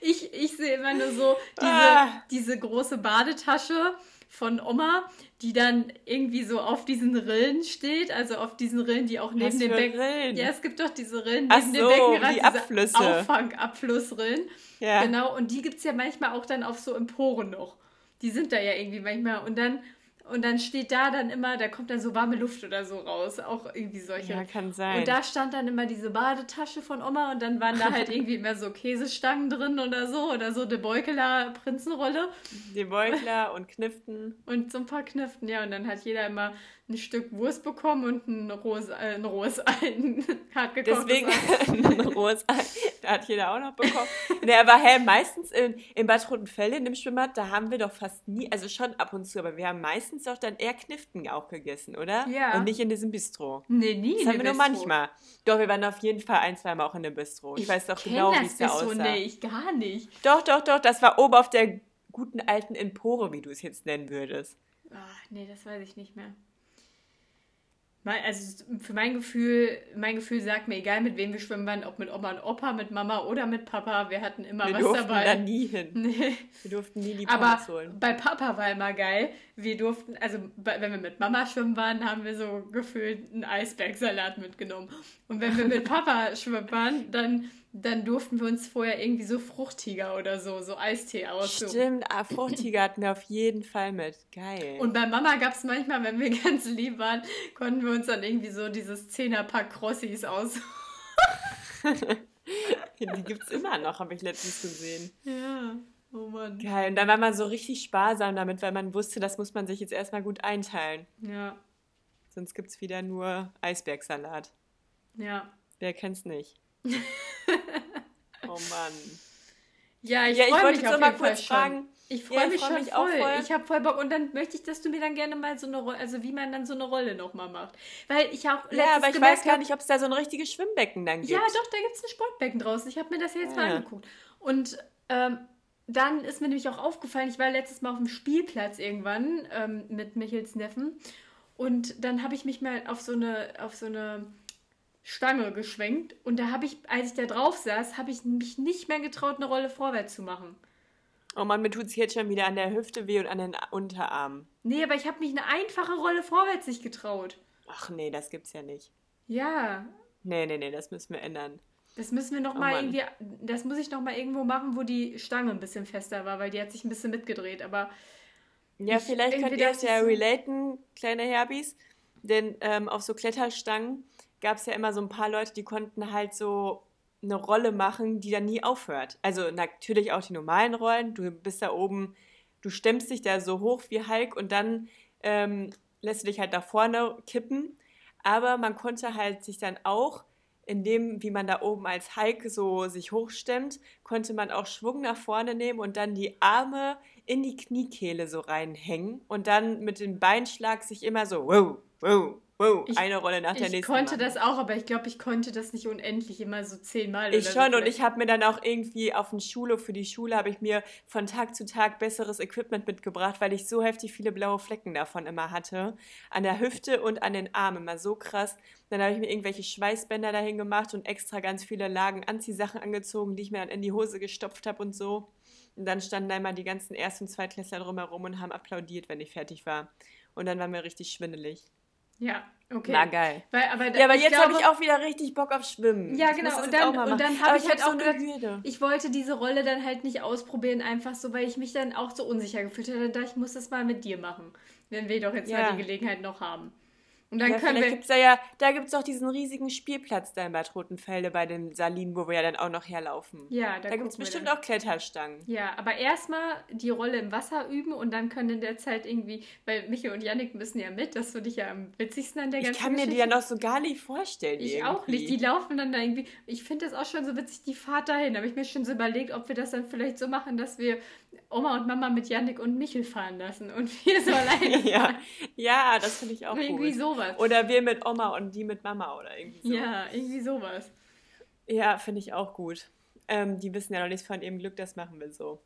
ich, ich sehe immer nur so diese, Ah. diese große Badetasche von Oma, die dann irgendwie so auf diesen Rillen steht, also auf diesen Rillen, die auch neben Was dem Becken. Ja, es gibt doch diese Rillen Ach neben so, dem Beckenrand, die Abflüsse. Auffangabflussrillen. Ja. Genau, und die gibt es ja manchmal auch dann auf so Emporen noch. Die sind da ja irgendwie manchmal. Und dann, und dann steht da dann immer, da kommt dann so warme Luft oder so raus. Auch irgendwie solche. Ja, kann sein. Und da stand dann immer diese Badetasche von Oma und dann waren da halt (laughs) irgendwie immer so Käsestangen drin oder so oder so eine Beukeler Prinzenrolle Die Beugler und Kniften. und so ein paar Kniften, ja. Und dann hat jeder immer ein Stück Wurst bekommen und ein rohes, äh, ein rohes Ei, ein (laughs) hart gekochtes Deswegen Ei. (laughs) ein rohes Ei. Da hat jeder auch noch bekommen. Nee, aber hä, meistens in, in Bad Rotenfelde, in dem Schwimmbad, da haben wir doch fast nie, also schon ab und zu, aber wir haben meistens doch dann eher Kniften auch gegessen, oder? Ja. Und nicht in diesem Bistro. Nee, nie. Das haben wir nur Bistro. manchmal. Doch, wir waren auf jeden Fall ein, zwei Mal auch in dem Bistro. Ich, weiß doch genau, wie es da aussah. Nee, ich gar nicht. Doch, doch, doch, das war oben auf der guten alten Empore, wie du es jetzt nennen würdest. Ach, nee, das weiß ich nicht mehr. Mein- Also für mein Gefühl, mein Gefühl sagt mir, egal mit wem wir schwimmen waren, ob mit Oma und Opa, mit Mama oder mit Papa, wir hatten immer Wir was durften dabei. da nie hin. (laughs) Nee. Wir durften nie die Aber Pommes holen. bei Papa war immer geil. Wir durften, also wenn wir mit Mama schwimmen waren, haben wir so gefühlt einen Eisbergsalat mitgenommen. Und wenn wir mit (laughs) Papa schwimmen waren, dann, dann durften wir uns vorher irgendwie so Fruchtiger oder so, so Eistee aussuchen. Stimmt, ah, Fruchtiger hatten wir auf jeden Fall mit. Geil. Und bei Mama gab es manchmal, wenn wir (laughs) ganz lieb waren, konnten wir uns dann irgendwie so dieses Zehnerpack Crossis aus. (laughs) Die gibt es immer noch, habe ich letztens gesehen. Ja, oh Mann. Geil. Und dann war man so richtig sparsam damit, weil man wusste, das muss man sich jetzt erstmal gut einteilen. Ja, Sonst gibt es wieder nur Eisbergsalat. ja. Wer kennt's nicht? (laughs) oh Mann. Ja, ich Ja, ich freue wollte mich jetzt mal kurz schon. fragen. Ich Ja, freue ich mich freu schon mich auch voll. voll. Ich habe voll Bock. Und dann möchte ich, dass du mir dann gerne mal so eine Rolle, also wie man dann so eine Rolle nochmal macht. Weil ich auch letztens Ja, aber ich weiß gar nicht, ob es da so ein richtiges Schwimmbecken dann gibt. Ja, doch, da gibt es ein Sportbecken draußen. Ich habe mir das ja jetzt Ah, mal ja. angeguckt. Und ähm, dann ist mir nämlich auch aufgefallen, ich war letztes Mal auf dem Spielplatz irgendwann ähm, mit Michels Neffen. Und dann habe ich mich mal auf so eine, auf so eine Stange geschwenkt. Und da habe ich, als ich da drauf saß, habe ich mich nicht mehr getraut, eine Rolle vorwärts zu machen. Oh Mann, mir tut es jetzt schon wieder an der Hüfte weh und an den Unterarmen. Nee, aber ich habe mich eine einfache Rolle vorwärts nicht getraut. Ach nee, das gibt's ja nicht. Ja, Nee, nee, nee, das müssen wir ändern. das müssen wir noch Oh mal Mann. irgendwie, das muss ich noch mal irgendwo machen, wo die Stange ein bisschen fester war, weil die hat sich ein bisschen mitgedreht. Aber Ja, Ich- vielleicht könnt ihr dachte ja relaten, kleine Herbis. Denn ähm, auf so Kletterstangen gab es ja immer so ein paar Leute, die konnten halt so eine Rolle machen, die dann nie aufhört. Also natürlich auch die normalen Rollen. Du bist da oben, du stemmst dich da so hoch wie Hulk und dann ähm, lässt du dich halt nach vorne kippen. Aber man konnte halt sich dann auch, in dem, wie man da oben als Hulk so sich hochstemmt, konnte man auch Schwung nach vorne nehmen und dann die Arme in die Kniekehle so reinhängen und dann mit dem Beinschlag sich immer so wow, wow, wow, Ich- eine Rolle nach der ich nächsten konnte machen. das auch, aber ich glaube, ich konnte das nicht unendlich immer so zehnmal. Ich schon so und ich habe mir dann auch irgendwie auf den Schule, für die Schule habe ich mir von Tag zu Tag besseres Equipment mitgebracht, weil ich so heftig viele blaue Flecken davon immer hatte. An der Hüfte und an den Armen, immer so krass. Dann habe ich mir irgendwelche Schweißbänder dahin gemacht und extra ganz viele Lagen Anziehsachen angezogen, die ich mir dann in die Hose gestopft habe und so. Und dann standen da immer die ganzen Erst- und Zweitklässler drumherum und haben applaudiert, wenn ich fertig war. Und dann war mir richtig schwindelig. Ja, okay. War geil. Weil, aber, Ja, aber ich jetzt habe ich auch wieder richtig Bock auf Schwimmen. Ja, Ich genau. Und dann, und dann habe ich halt hab auch so gedacht, Hürde. ich wollte diese Rolle dann halt nicht ausprobieren, einfach so, weil ich mich dann auch so unsicher gefühlt hatte. Da ich muss das mal mit dir machen, wenn wir doch jetzt Ja. mal die Gelegenheit noch haben. Und dann ja, können wir. gibt's da ja, da gibt es doch diesen riesigen Spielplatz da in Bad Rotenfelde bei den Salinen, wo wir ja dann auch noch herlaufen. Ja, da da gibt es bestimmt dann. auch Kletterstangen. Ja, aber erstmal die Rolle im Wasser üben und dann können in der Zeit irgendwie, weil Michael und Yannick müssen ja mit, das finde ich ja am witzigsten an der Ich ganzen kann mir die Geschichte. ja noch so gar nicht vorstellen. Ich irgendwie. auch nicht. Die laufen dann da irgendwie. Ich finde das auch schon so witzig, die Fahrt dahin. Da habe ich mir schon so überlegt, ob wir das dann vielleicht so machen, dass wir Oma und Mama mit Yannick und Michel fahren lassen und (laughs) wir so alleine (laughs) ja, ja, das finde ich auch irgendwie gut. sowas. Oder wir mit Oma und die mit Mama oder irgendwie so. Ja, irgendwie sowas. Ja, finde ich auch gut. Ähm, die wissen ja noch nichts von ihrem Glück, das machen wir so.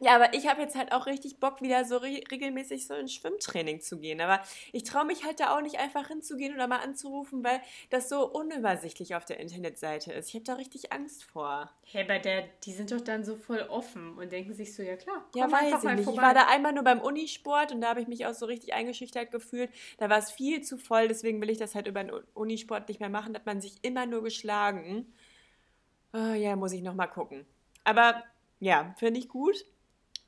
Ja, aber ich habe jetzt halt auch richtig Bock, wieder so re regelmäßig so ins Schwimmtraining zu gehen. Aber ich traue mich halt da auch nicht einfach hinzugehen oder mal anzurufen, weil das so unübersichtlich auf der Internetseite ist. Ich habe da richtig Angst vor. Hey, bei der, die sind doch dann so voll offen und denken sich so, ja klar, Ja, weiß ich mal nicht. Ich vorbei. war da einmal nur beim Unisport und da habe ich mich auch so richtig eingeschüchtert gefühlt. Da war es viel zu voll, deswegen will ich das halt über den Unisport nicht mehr machen. Da hat man sich immer nur geschlagen. Ah, ja, muss ich nochmal gucken. Aber ja, finde ich gut.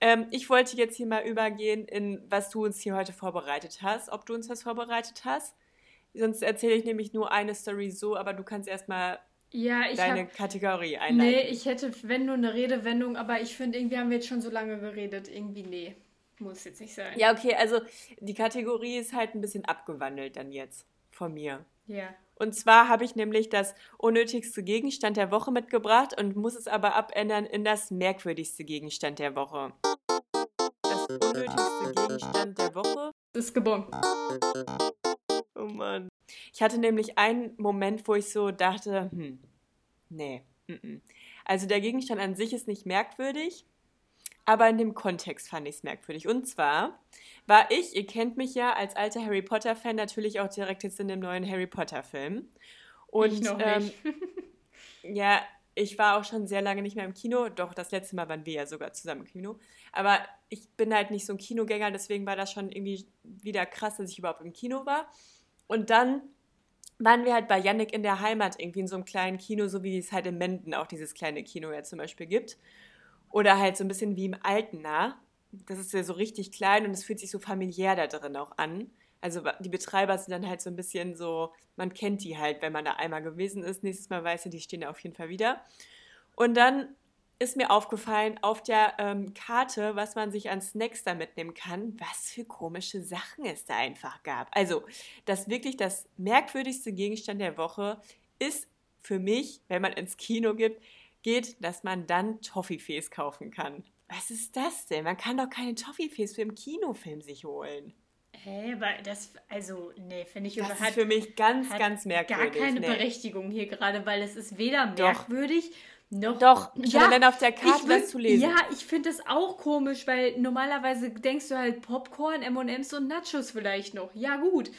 Ähm, ich wollte jetzt hier mal übergehen in, was du uns hier heute vorbereitet hast. Ob du uns was vorbereitet hast. Sonst erzähle ich nämlich nur eine Story so, aber du kannst erstmal ja, deine habe Kategorie einleiten. Nee, ich hätte, wenn nur eine Redewendung, aber ich finde, irgendwie haben wir jetzt schon so lange geredet. Irgendwie, nee. Muss jetzt nicht sein. Ja, okay, also die Kategorie ist halt ein bisschen abgewandelt dann jetzt von mir. Ja. Und zwar habe ich nämlich das unnötigste Gegenstand der Woche mitgebracht und muss es aber abändern in das merkwürdigste Gegenstand der Woche. Das unnötigste Gegenstand der Woche? Ist gebongt. Oh Mann. Ich hatte nämlich einen Moment, wo ich so dachte, hm, nee. mm, mm. Also der Gegenstand an sich ist nicht merkwürdig, aber in dem Kontext fand ich es merkwürdig. Und zwar war ich, ihr kennt mich ja als alter Harry Potter-Fan, natürlich auch direkt jetzt in dem neuen Harry Potter-Film. Und ich noch ähm, nicht. (laughs) ja, ich war auch schon sehr lange nicht mehr im Kino. Doch, das letzte Mal waren wir ja sogar zusammen im Kino. Aber ich bin halt nicht so ein Kinogänger, deswegen war das schon irgendwie wieder krass, dass ich überhaupt im Kino war. Und dann waren wir halt bei Yannick in der Heimat irgendwie in so einem kleinen Kino, so wie es halt in Menden auch dieses kleine Kino ja zum Beispiel gibt. Oder halt so ein bisschen wie im Altena. Das ist ja so richtig klein und es fühlt sich so familiär da drin auch an. Also die Betreiber sind dann halt so ein bisschen so, man kennt die halt, wenn man da einmal gewesen ist. Nächstes Mal weiß er, die stehen da auf jeden Fall wieder. Und dann ist mir aufgefallen auf der ähm, Karte, was man sich an Snacks da mitnehmen kann, was für komische Sachen es da einfach gab. Also, das wirklich das merkwürdigste Gegenstand der Woche ist für mich, wenn man ins Kino gibt, geht, dass man dann Toffifees kaufen kann. Was ist das denn? Man kann doch keine Toffifees für im Kinofilm sich holen. Hä, aber das, also, nee, finde ich Das überhaupt ist für mich ganz, ganz merkwürdig. gar keine Nee. Berechtigung hier gerade, weil es ist weder Doch. merkwürdig noch. Doch, schon allein auf der Karte ich das zu lesen. Ja, ich finde das auch komisch, weil normalerweise denkst du halt Popcorn, MMs und Nachos vielleicht noch. Ja, gut.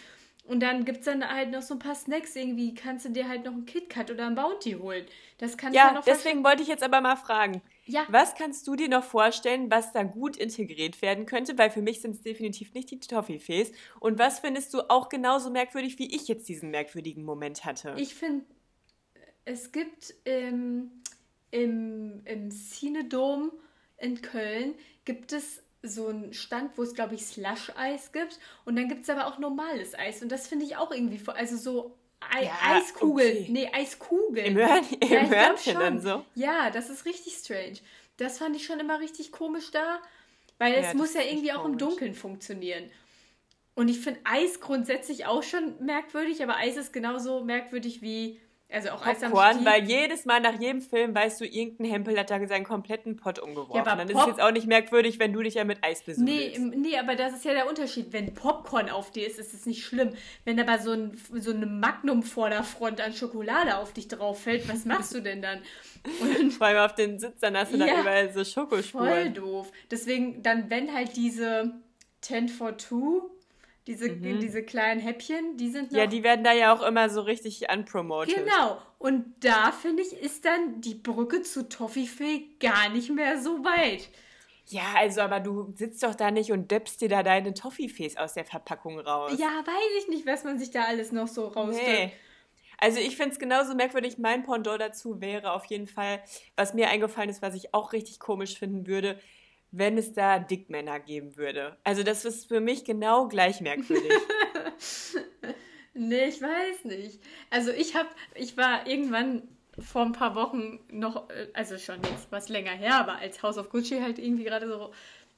Und dann gibt es dann halt noch so ein paar Snacks irgendwie. Kannst du dir halt noch einen KitKat oder einen Bounty holen. Das kann ich Ja, noch deswegen wollte ich jetzt aber mal fragen. Ja. Was kannst du dir noch vorstellen, was da gut integriert werden könnte? Weil für mich sind es definitiv nicht die Toffifees. Und was findest du auch genauso merkwürdig, wie ich jetzt diesen merkwürdigen Moment hatte? Ich finde, es gibt ähm, im, im Cinedom in Köln gibt es so einen Stand, wo es, glaube ich, Slush-Eis gibt. Und dann gibt es aber auch normales Eis. Und das finde ich auch irgendwie, also so Ei Ja, Eiskugeln. okay. Nee, Eiskugeln. Im, Hörn im Ja, Hörnchen dann so. Ja, das ist richtig strange. Das fand ich schon immer richtig komisch da, weil Ja, es muss ja irgendwie auch im komisch. Dunkeln funktionieren. Und ich finde Eis grundsätzlich auch schon merkwürdig, aber Eis ist genauso merkwürdig wie, also auch Popcorn, weil jedes Mal nach jedem Film weißt du, irgendein Hempel hat da seinen kompletten Pott umgeworfen. aber dann ist es jetzt auch nicht merkwürdig, wenn du dich ja mit Eis Nee, besudelst. im- nee, aber das ist ja der Unterschied. Wenn Popcorn auf dir ist, ist es nicht schlimm. Wenn aber so, ein, so eine Magnum-Vorderfront an Schokolade auf dich drauf fällt, was machst du denn dann? Und Vor allem auf den Sitzern hast du Ja. dann überall so voll Schokospuren. doof. Deswegen, dann, wenn halt diese 10 for 2, diese, diese kleinen Häppchen, die sind noch Mhm. Ja, die werden da ja auch immer so richtig unpromoted. Genau. Und da, finde ich, ist dann die Brücke zu Toffifee gar nicht mehr so weit. Ja, also, aber du sitzt doch da nicht und döpst dir da deine Toffifees aus der Verpackung raus. Ja, weiß ich nicht, was man sich da alles noch so rausdrückt. Nee. Also ich finde es genauso merkwürdig. Mein Pendant dazu wäre auf jeden Fall, was mir eingefallen ist, was ich auch richtig komisch finden würde, wenn es da Dickmänner geben würde. Also das ist für mich genau gleich merkwürdig. (laughs) Nee, ich weiß nicht. Also ich habe, ich war irgendwann vor ein paar Wochen noch, äh, also schon jetzt was länger her, aber als House of Gucci halt irgendwie gerade so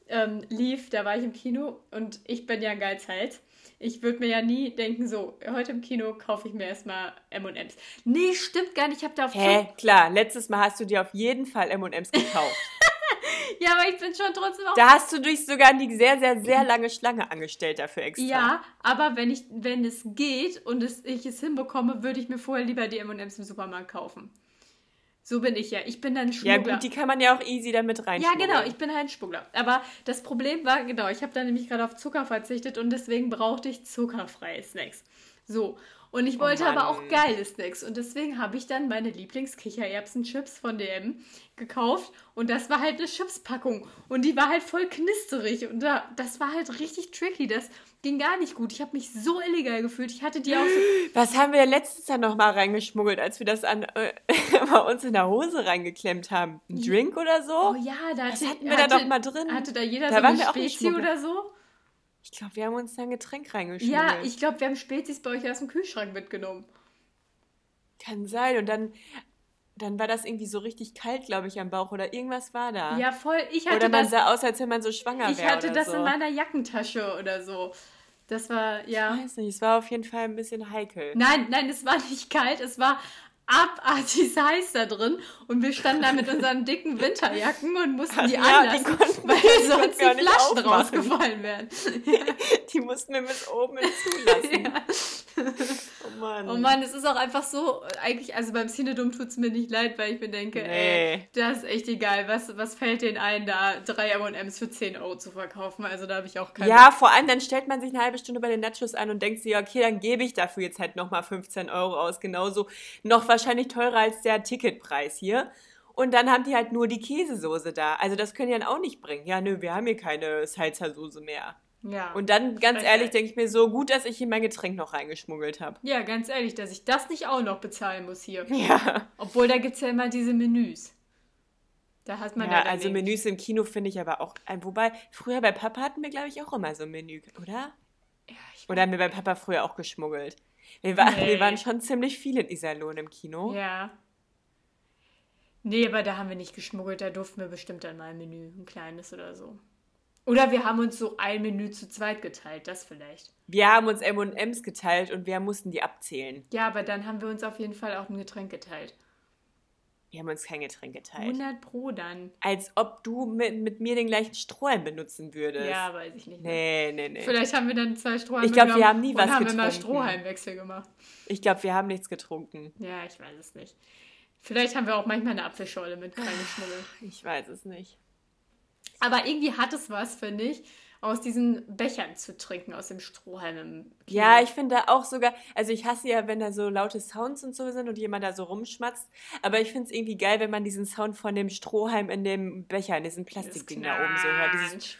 ähm, lief, da war ich im Kino und ich bin ja ein Geizhals. Ich würde mir ja nie denken, so, heute im Kino kaufe ich mir erstmal M&M's. Nee, stimmt gar nicht, ich habe da auf Hä, klar, letztes Mal hast du dir auf jeden Fall M&M's gekauft. (laughs) ja, aber ich bin schon trotzdem auch... Da hast du dich sogar die sehr, sehr, sehr lange Schlange angestellt dafür extra. Ja, aber wenn, ich, wenn es geht und es, ich es hinbekomme, würde ich mir vorher lieber die M&M's im Supermarkt kaufen. So bin ich ja. Ich bin dann Schmuggler. Ja gut, die kann man ja auch easy damit rein. Ja genau, ich bin halt ein Schmuggler. Aber das Problem war, genau, ich habe da nämlich gerade auf Zucker verzichtet und deswegen brauchte ich zuckerfreie Snacks. So, und ich oh wollte oh aber auch geile Snacks. Und deswegen habe ich dann meine Lieblings-Kichererbsen-Chips von DM gekauft. Und das war halt eine Chips-Packung. Und die war halt voll knisterig. Und da, das war halt richtig tricky. Das ging gar nicht gut. Ich habe mich so illegal gefühlt. Ich hatte die auch so. (gasps) Was haben wir letztes Jahr nochmal reingeschmuggelt, als wir das an, äh, (laughs) bei uns in der Hose reingeklemmt haben? Ein Drink oder so? Oh ja, da hatte, Was hatten wir hatte, da doch mal drin? Hatte da jeder da so eine Spezi oder so? Ich glaube, wir haben uns da ein Getränk reingeschmissen. Ja, ich glaube, wir haben Spezies bei euch aus dem Kühlschrank mitgenommen. Kann sein. Und dann, dann war das irgendwie so richtig kalt, glaube ich, am Bauch oder irgendwas war da. Ja, voll. Ich hatte oder man das, sah aus, als wenn man so schwanger wäre. Ich hatte das so. in meiner Jackentasche oder so. Das war, ja. Ich weiß nicht, es war auf jeden Fall ein bisschen heikel. Nein, nein, es war nicht kalt. Es war abartig heiß da drin und wir standen da mit unseren dicken Winterjacken und mussten die ja, anlassen, die konnten, weil sonst die Flaschen rausgefallen wären. (laughs) Die mussten wir bis oben (laughs) zulassen. Ja. (laughs) Oh Mann. Oh Mann, es ist auch einfach so, eigentlich, also beim Cinedom tut es mir nicht leid, weil ich mir denke, nee. ey, das ist echt egal. Was, was fällt denen ein, da drei M&M's für 10 Euro zu verkaufen? Also da habe ich auch keine... Ja, vor allem, dann stellt man sich eine halbe Stunde bei den Nachos an und denkt sich, okay, dann gebe ich dafür jetzt halt nochmal 15 Euro aus. Genauso noch wahrscheinlich teurer als der Ticketpreis hier. Und dann haben die halt nur die Käsesoße da. Also das können die dann auch nicht bringen. Ja, nö, wir haben hier keine Salsa-Soße mehr. Ja. Und dann, ganz ehrlich, denke ich mir so, gut, dass ich hier mein Getränk noch reingeschmuggelt habe. Ja, ganz ehrlich, dass ich das nicht auch noch bezahlen muss hier. (laughs) Ja. Obwohl, da gibt es ja immer diese Menüs. Da hat man ja, ja also Menüs im Kino finde ich aber auch. Wobei, früher bei Papa hatten wir, glaube ich, auch immer so ein Menü, oder? Ja, ich Oder haben wir bei Papa früher auch geschmuggelt? Wir, war, nee. wir waren schon ziemlich viel in Iserlohn im Kino. Ja. Nee, aber da haben wir nicht geschmuggelt. Da durften wir bestimmt dann mal ein Menü, ein kleines oder so. Oder wir haben uns so ein Menü zu zweit geteilt, das vielleicht. Wir haben uns M&M's geteilt und wir mussten die abzählen. Ja, aber dann haben wir uns auf jeden Fall auch ein Getränk geteilt. Wir haben uns kein Getränk geteilt. 100 pro dann. Als ob du mit, mit mir den gleichen Strohhalm benutzen würdest. Ja, weiß ich nicht. Mehr. Nee, nee, nee. Vielleicht haben wir dann zwei Strohhalme Ich glaube, wir haben nie was getrunken. haben immer Strohhalmwechsel gemacht. Ich glaube, wir haben nichts getrunken. Ja, ich weiß es nicht. Vielleicht haben wir auch manchmal eine Apfelschorle mit reingeschmuggelt. Ich weiß es nicht. Aber irgendwie hat es was, finde ich, aus diesen Bechern zu trinken, aus dem Strohhalm im. Ja, ich finde auch sogar, also ich hasse ja, wenn da so laute Sounds und so sind und jemand da so rumschmatzt, aber ich finde es irgendwie geil, wenn man diesen Sound von dem Strohhalm in dem Becher, in diesem Plastikding da oben so hört. Dieses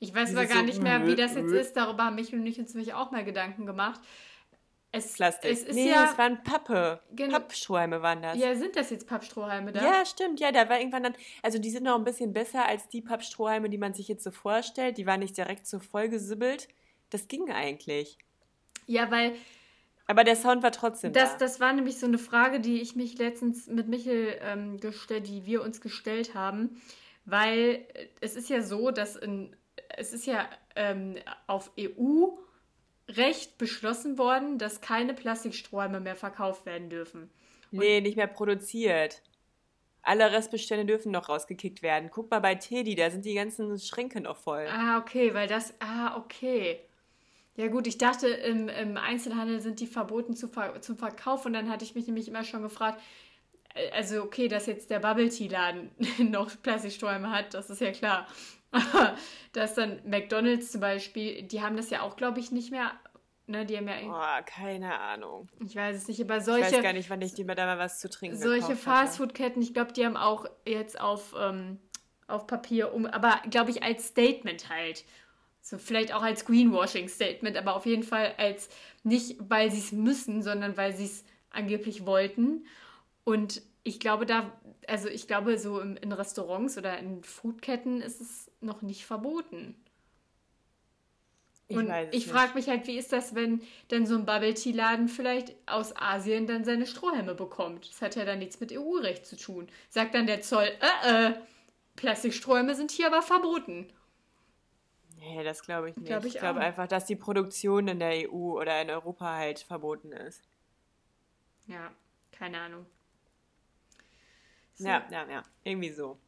ich weiß aber gar nicht mehr, wie das jetzt (laughs) ist. Darüber haben mich und ich uns nämlich auch mal Gedanken gemacht. Es, Plastik. Es ist nee, ja, es waren Pappe. Pappstrohhalme waren das. Ja, sind das jetzt Pappstrohhalme da? Ja, stimmt. Ja, da war irgendwann dann. Also, die sind noch ein bisschen besser als die Pappstrohhalme, die man sich jetzt so vorstellt. Die waren nicht direkt so vollgesibbelt. Das ging eigentlich. Ja, weil. Aber der Sound war trotzdem das, da. Das war nämlich so eine Frage, die ich mich letztens mit Michel ähm, gestellt, die wir uns gestellt haben. Weil es ist ja so, dass in, es ist ja ähm, auf EU- Recht beschlossen worden, dass keine Plastikstrohhalme mehr verkauft werden dürfen. Und nee, nicht mehr produziert. Alle Restbestände dürfen noch rausgekickt werden. Guck mal bei Teddy, da sind die ganzen Schränke noch voll. Ah, okay, weil das. Ah, okay. Ja, gut, ich dachte, im, im Einzelhandel sind die verboten zu, zum Verkauf und dann hatte ich mich nämlich immer schon gefragt, äh, also okay, dass jetzt der Bubble Tea Laden (laughs) noch Plastiksträume hat, das ist ja klar. (laughs) dass dann McDonalds zum Beispiel, die haben das ja auch, glaube ich, nicht mehr. Ne, die haben ja Boah, keine Ahnung. Ich weiß es nicht, aber solche. Ich weiß gar nicht, wann ich die mir da mal was zu trinken Solche Fastfood-Ketten, ich glaube, die haben auch jetzt auf, ähm, auf Papier um, aber glaube ich als Statement halt. So vielleicht auch als Greenwashing-Statement, aber auf jeden Fall als nicht, weil sie es müssen, sondern weil sie es angeblich wollten. Und ich glaube, da, also ich glaube, so in, in Restaurants oder in Foodketten ist es noch nicht verboten. Ich und ich frage mich halt, wie ist das, wenn dann so ein Bubble-Tea-Laden vielleicht aus Asien dann seine Strohhalme bekommt? Das hat ja dann nichts mit EU-Recht zu tun. Sagt dann der Zoll, äh, äh, Plastikstrohhalme sind hier aber verboten. Nee, das glaube ich nicht. Glaub ich ich glaube einfach, dass die Produktion in der EU oder in Europa halt verboten ist. Ja, keine Ahnung. Ja, ja, ja. Irgendwie so.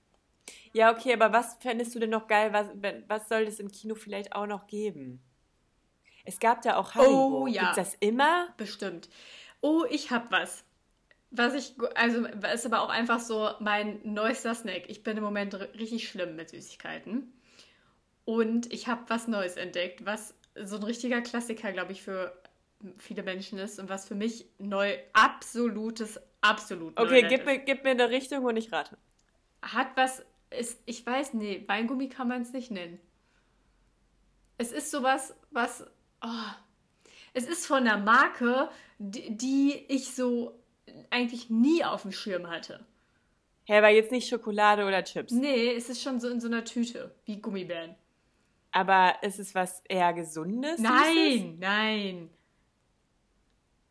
Ja, okay, aber was fändest du denn noch geil? Was, was soll es im Kino vielleicht auch noch geben? Es gab da auch Haribo. Oh, ja. Gibt's das immer? Bestimmt. Oh, ich hab was. Was ich, also ist aber auch einfach so mein neuester Snack. Ich bin im Moment richtig schlimm mit Süßigkeiten. Und ich habe was Neues entdeckt, was so ein richtiger Klassiker, glaube ich, für viele Menschen ist und was für mich neu, absolutes, absolut Okay, gib mir, gib mir eine Richtung und ich rate. Hat was, ist, ich weiß, nee, Weingummi kann man es nicht nennen. Es ist sowas, was, oh, es ist von einer Marke, die, die ich so eigentlich nie auf dem Schirm hatte. Hä, aber jetzt nicht Schokolade oder Chips. Nee, es ist schon so in so einer Tüte, wie Gummibären. Aber ist es was eher Gesundes? Nein, nein,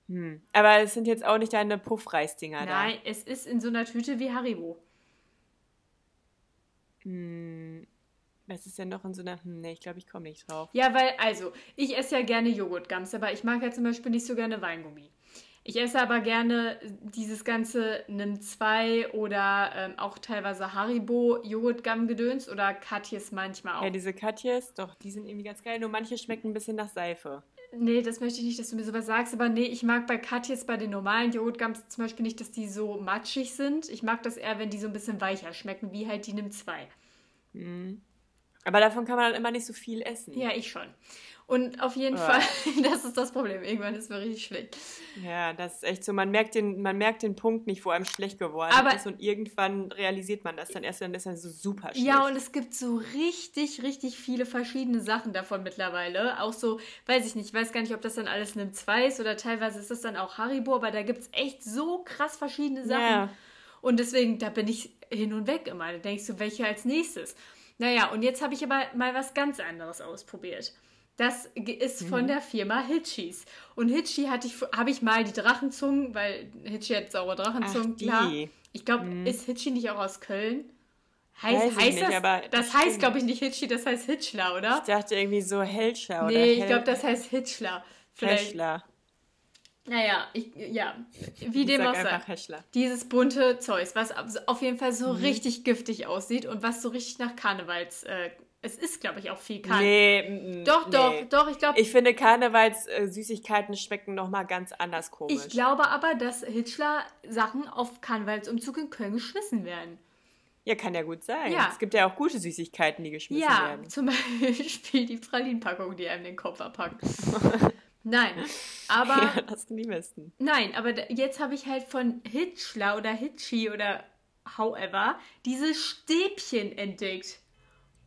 Hm. Aber es sind jetzt auch nicht deine Puffreisdinger nein, es ist in so einer Tüte wie Haribo. da. Hm. Was ist denn noch in so einer. Hm, nee, ich glaube, ich komme nicht drauf. Ja, weil, also, ich esse ja gerne Joghurtgums, aber ich mag ja zum Beispiel nicht so gerne Weingummi. Ich esse aber gerne dieses ganze Nimm 2 oder ähm, auch teilweise Haribo Joghurtgum-Gedöns oder Katjes manchmal auch. Ja, diese Katjes, doch, die sind irgendwie ganz geil. Nur manche schmecken ein bisschen nach Seife. Nee, das möchte ich nicht, dass du mir sowas sagst, aber nee, ich mag bei Katjes bei den normalen Joghurtgums zum Beispiel nicht, dass die so matschig sind. Ich mag das eher, wenn die so ein bisschen weicher schmecken, wie halt die Nimm 2. Aber davon kann man dann immer nicht so viel essen. Ja, ich schon. Und auf jeden Ah. Fall, (laughs) das ist das Problem. Irgendwann ist mir richtig schlecht. Ja, das ist echt so. Man merkt den, man merkt den Punkt nicht, wo einem schlecht geworden Aber- ist. Und irgendwann realisiert man das dann erst, dann ist dann so super schlecht. Ja, und es gibt so richtig, richtig viele verschiedene Sachen davon mittlerweile. Auch so, weiß ich nicht, ich weiß gar nicht, ob das dann alles Nimm 2 ist oder teilweise ist das dann auch Haribo, aber da gibt es echt so krass verschiedene Sachen. Ja. Und deswegen, da bin ich hin und weg immer. Da denkst du, welche als nächstes? Naja, und jetzt habe ich aber mal was ganz anderes ausprobiert. Das ist von der Firma Hitchis. Und Hitchi hatte ich, habe ich mal die Drachenzungen, weil Hitchi hat saure Drachenzungen, Ach, die. klar. Ich glaube, ist Hitchi nicht auch aus Köln? Heißt, heißt nicht, das, aber das heißt, glaube ich, nicht Hitchi, das heißt Hitchler, oder? Ich dachte irgendwie so Hellscher oder Nee, ich glaube, das heißt Hitchler. Vielleicht. Heschler. Naja, ich, ja, wie dem auch sei. Heschler. Dieses bunte Zeugs, was auf jeden Fall Mhm. so richtig giftig aussieht und was so richtig nach Karnevals. Äh, es ist, glaube ich, auch viel Karneval. Nee, mm, Doch, nee. doch, doch, ich glaube. Ich finde, Karnevals-Süßigkeiten schmecken nochmal ganz anders komisch. Ich glaube aber, dass Hitchler Sachen auf Karnevalsumzug in Köln geschmissen werden. ja, kann ja gut sein. Ja. Es gibt ja auch gute Süßigkeiten, die geschmissen Ja, werden. zum (laughs) Beispiel die Pralinenpackung, die einem den Kopf abpackt. (laughs) Nein, aber Ja, das sind die besten. nein, aber jetzt habe ich halt von Hitchler oder Hitchi oder however diese Stäbchen entdeckt.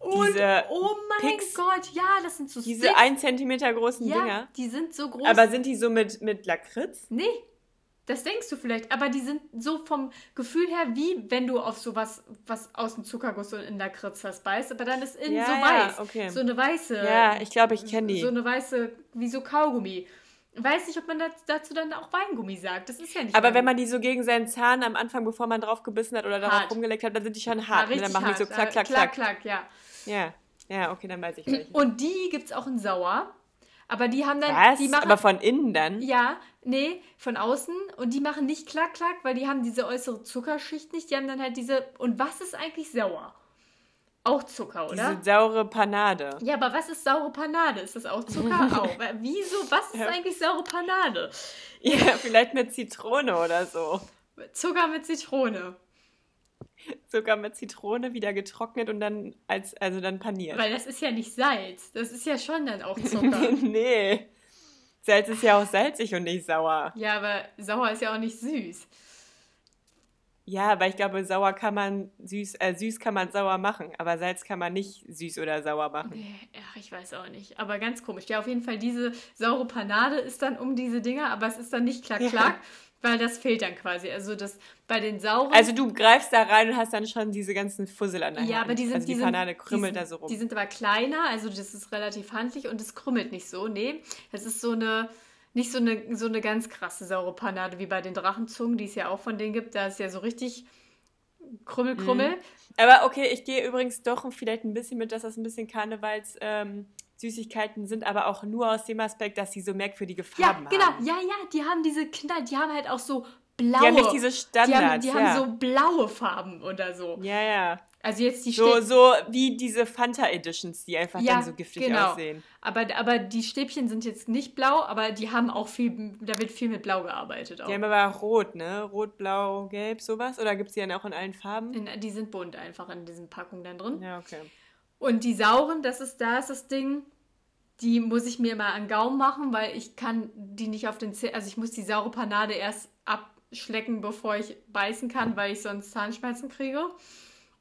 Und Diese oh mein Picks- Gott, ja, das sind so Diese Sticks. 1 Zentimeter großen ja, Dinger. die sind so groß. Aber sind die so mit, mit Lakritz? Nee, das denkst du vielleicht, aber die sind so vom Gefühl her, wie wenn du auf sowas, was aus dem Zuckerguss und in der Kritz hast, beißt, aber dann ist innen Ja, so ja, weiß. okay. So eine weiße. Ja, ich glaube, ich kenne die. So eine weiße, wie so Kaugummi. Weiß nicht, ob man das, dazu dann auch Weingummi sagt. Das ist ja nicht Aber Weingummi. wenn man die so gegen seinen Zahn am Anfang, bevor man drauf gebissen hat oder darauf Hart. rumgeleckt hat, dann sind die schon hart. richtig dann machen die so hart. klack, klack, Äh, klack. klack, ja. Ja, ja, okay, dann weiß ich welche. Und die gibt es auch in Sauer. Aber die haben dann. Was? Die machen, Aber von innen dann? Ja, nee, von außen. Und die machen nicht klack, klack, weil die haben diese äußere Zuckerschicht nicht. Die haben dann halt diese. Und was ist eigentlich sauer? Auch Zucker, oder? Diese saure Panade. Ja, aber was ist saure Panade? Ist das auch Zucker? (laughs) auch. Wieso? Was ist Ja. eigentlich saure Panade? Ja, vielleicht mit Zitrone oder so. Zucker mit Zitrone. Sogar mit Zitrone wieder getrocknet und dann als, also dann paniert. Weil das ist ja nicht Salz. Das ist ja schon dann auch (laughs) Zucker. nee. Salz ist ja auch salzig und nicht sauer. ja, aber sauer ist ja auch nicht süß. Ja, aber ich glaube, sauer kann man süß, äh, süß kann man sauer machen, aber Salz kann man nicht süß oder sauer machen. Nee, ach, ich weiß auch nicht. Aber ganz komisch. Ja, auf jeden Fall, diese saure Panade ist dann um diese Dinger, aber es ist dann nicht klack, klack, weil das fehlt dann quasi. Also das bei den sauren. Also du greifst da rein und hast dann schon diese ganzen Fussel an der ja, Hand. aber die sind, also die, die Panade krümmelt die da sind, so rum. Die sind aber kleiner, also das ist relativ handlich und es krümmelt nicht so. Nee, es ist so eine, nicht so eine, so eine ganz krasse saure Panade wie bei den Drachenzungen, die es ja auch von denen gibt. Da ist ja so richtig Krümmel, Krümmel. Mhm. Aber okay, ich gehe übrigens doch vielleicht ein bisschen mit, dass das ein bisschen Karnevals ähm, Süßigkeiten sind, aber auch nur aus dem Aspekt, dass sie so merkwürdige Ja, Farben genau. haben. Ja, ja, die haben diese Knall, die haben halt auch so blaue. Die haben nicht diese die haben, Standards. die ja. haben so blaue Farben oder so. ja, ja. Also jetzt die So, Stäbchen. so wie diese Fanta Editions, die einfach Ja, dann so giftig genau. aussehen. Aber, aber die Stäbchen sind jetzt nicht blau, aber die haben auch viel, da wird viel mit Blau gearbeitet auch. Die haben aber rot, ne? Rot, blau, gelb, sowas? Oder gibt es die dann auch in allen Farben? In, die sind bunt einfach in diesen Packungen dann drin. Ja, okay. Und die sauren, das ist, da ist das Ding, die muss ich mir immer an Gaumen machen, weil ich kann die nicht auf den Zähnen, also ich muss die saure Panade erst abschlecken, bevor ich beißen kann, weil ich sonst Zahnschmerzen kriege.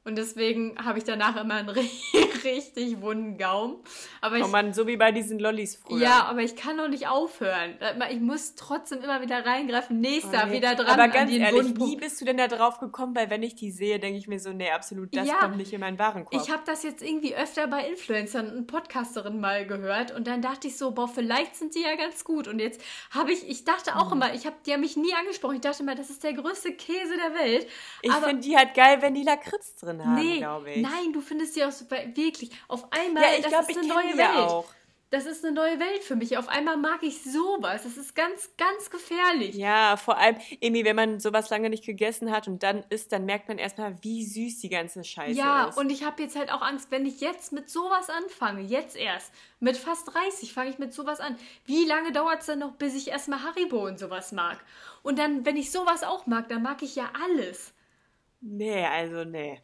Und deswegen habe ich danach immer einen (laughs) richtig wunden Gaumen. Aber ich, Oh Mann, so wie bei diesen Lollis früher. ja, aber ich kann doch nicht aufhören. Ich muss trotzdem immer wieder reingreifen. Nächster, Oh, nee. wieder dran Aber an ganz ehrlich, wie bist du denn da drauf gekommen? Weil wenn ich die sehe, denke ich mir so, nee, absolut, das Ja. kommt nicht in meinen Warenkorb. Ich habe das jetzt irgendwie öfter bei Influencern und Podcasterinnen mal gehört und dann dachte ich so, boah, vielleicht sind die ja ganz gut. Und jetzt habe ich, ich dachte Hm. auch immer, ich habe, die haben mich nie angesprochen. Ich dachte immer, das ist der größte Käse der Welt. Ich finde die halt geil, wenn die Lakritz drin haben, nee, glaube ich. nein, du findest die auch so, wirklich auf einmal. ja, ich das glaube, ist ich eine neue Welt. ja auch. Das ist eine neue Welt für mich. Auf einmal mag ich sowas. Das ist ganz, ganz gefährlich. Ja, vor allem, irgendwie, wenn man sowas lange nicht gegessen hat und dann isst, dann merkt man erstmal, wie süß die ganze Scheiße Ja, ist. und ich habe jetzt halt auch Angst, wenn ich jetzt mit sowas anfange, jetzt erst, mit fast 30 fange ich mit sowas an. Wie lange dauert es dann noch, bis ich erstmal Haribo und sowas mag? Und dann, wenn ich sowas auch mag, dann mag ich ja alles. nee, also nee.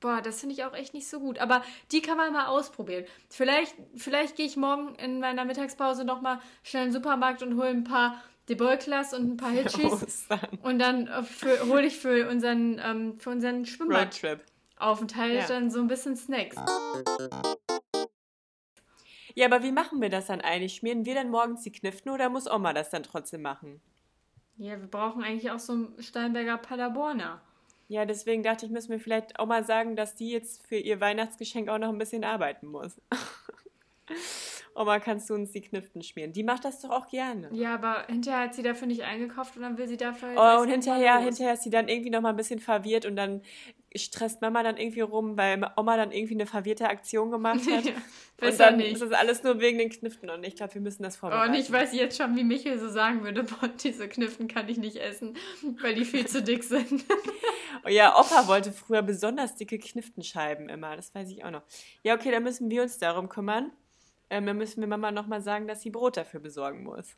Boah, das finde ich auch echt nicht so gut. Aber die kann man mal ausprobieren. Vielleicht, vielleicht gehe ich morgen in meiner Mittagspause nochmal schnell in den Supermarkt und hole ein paar Debolklas und ein paar Hitchis. Und dann äh, hole ich für unseren, ähm, für unseren Schwimmbadaufenthalt Roadtrip. Ja. dann so ein bisschen Snacks. Ja, aber wie machen wir das dann eigentlich? Schmieren wir dann morgens die Kniften oder muss Oma das dann trotzdem machen? Ja, wir brauchen eigentlich auch so einen Steinberger Paderborner. Ja, deswegen dachte ich, müssen wir vielleicht auch mal sagen, dass die jetzt für ihr Weihnachtsgeschenk auch noch ein bisschen arbeiten muss. (laughs) Oma, kannst du uns die Kniften schmieren? Die macht das doch auch gerne. Ja, aber hinterher hat sie dafür nicht eingekauft und dann will sie dafür Oh, und hinterher, hinterher ist sie dann irgendwie noch mal ein bisschen verwirrt und dann stresst Mama dann irgendwie rum, weil Oma dann irgendwie eine verwirrte Aktion gemacht hat. (laughs) Ja, und besser dann nicht. ist das alles nur wegen den Kniften und ich glaube, wir müssen das Oh, vorbereiten. und ich weiß jetzt schon, wie Michael so sagen würde, (laughs) boah, diese Kniften kann ich nicht essen, weil die viel zu dick sind. (laughs) Oh ja, Opa wollte früher besonders dicke Kniftenscheiben immer, das weiß ich auch noch. Ja, okay, dann müssen wir uns darum kümmern. Ähm, dann müssen wir Mama noch mal sagen, dass sie Brot dafür besorgen muss.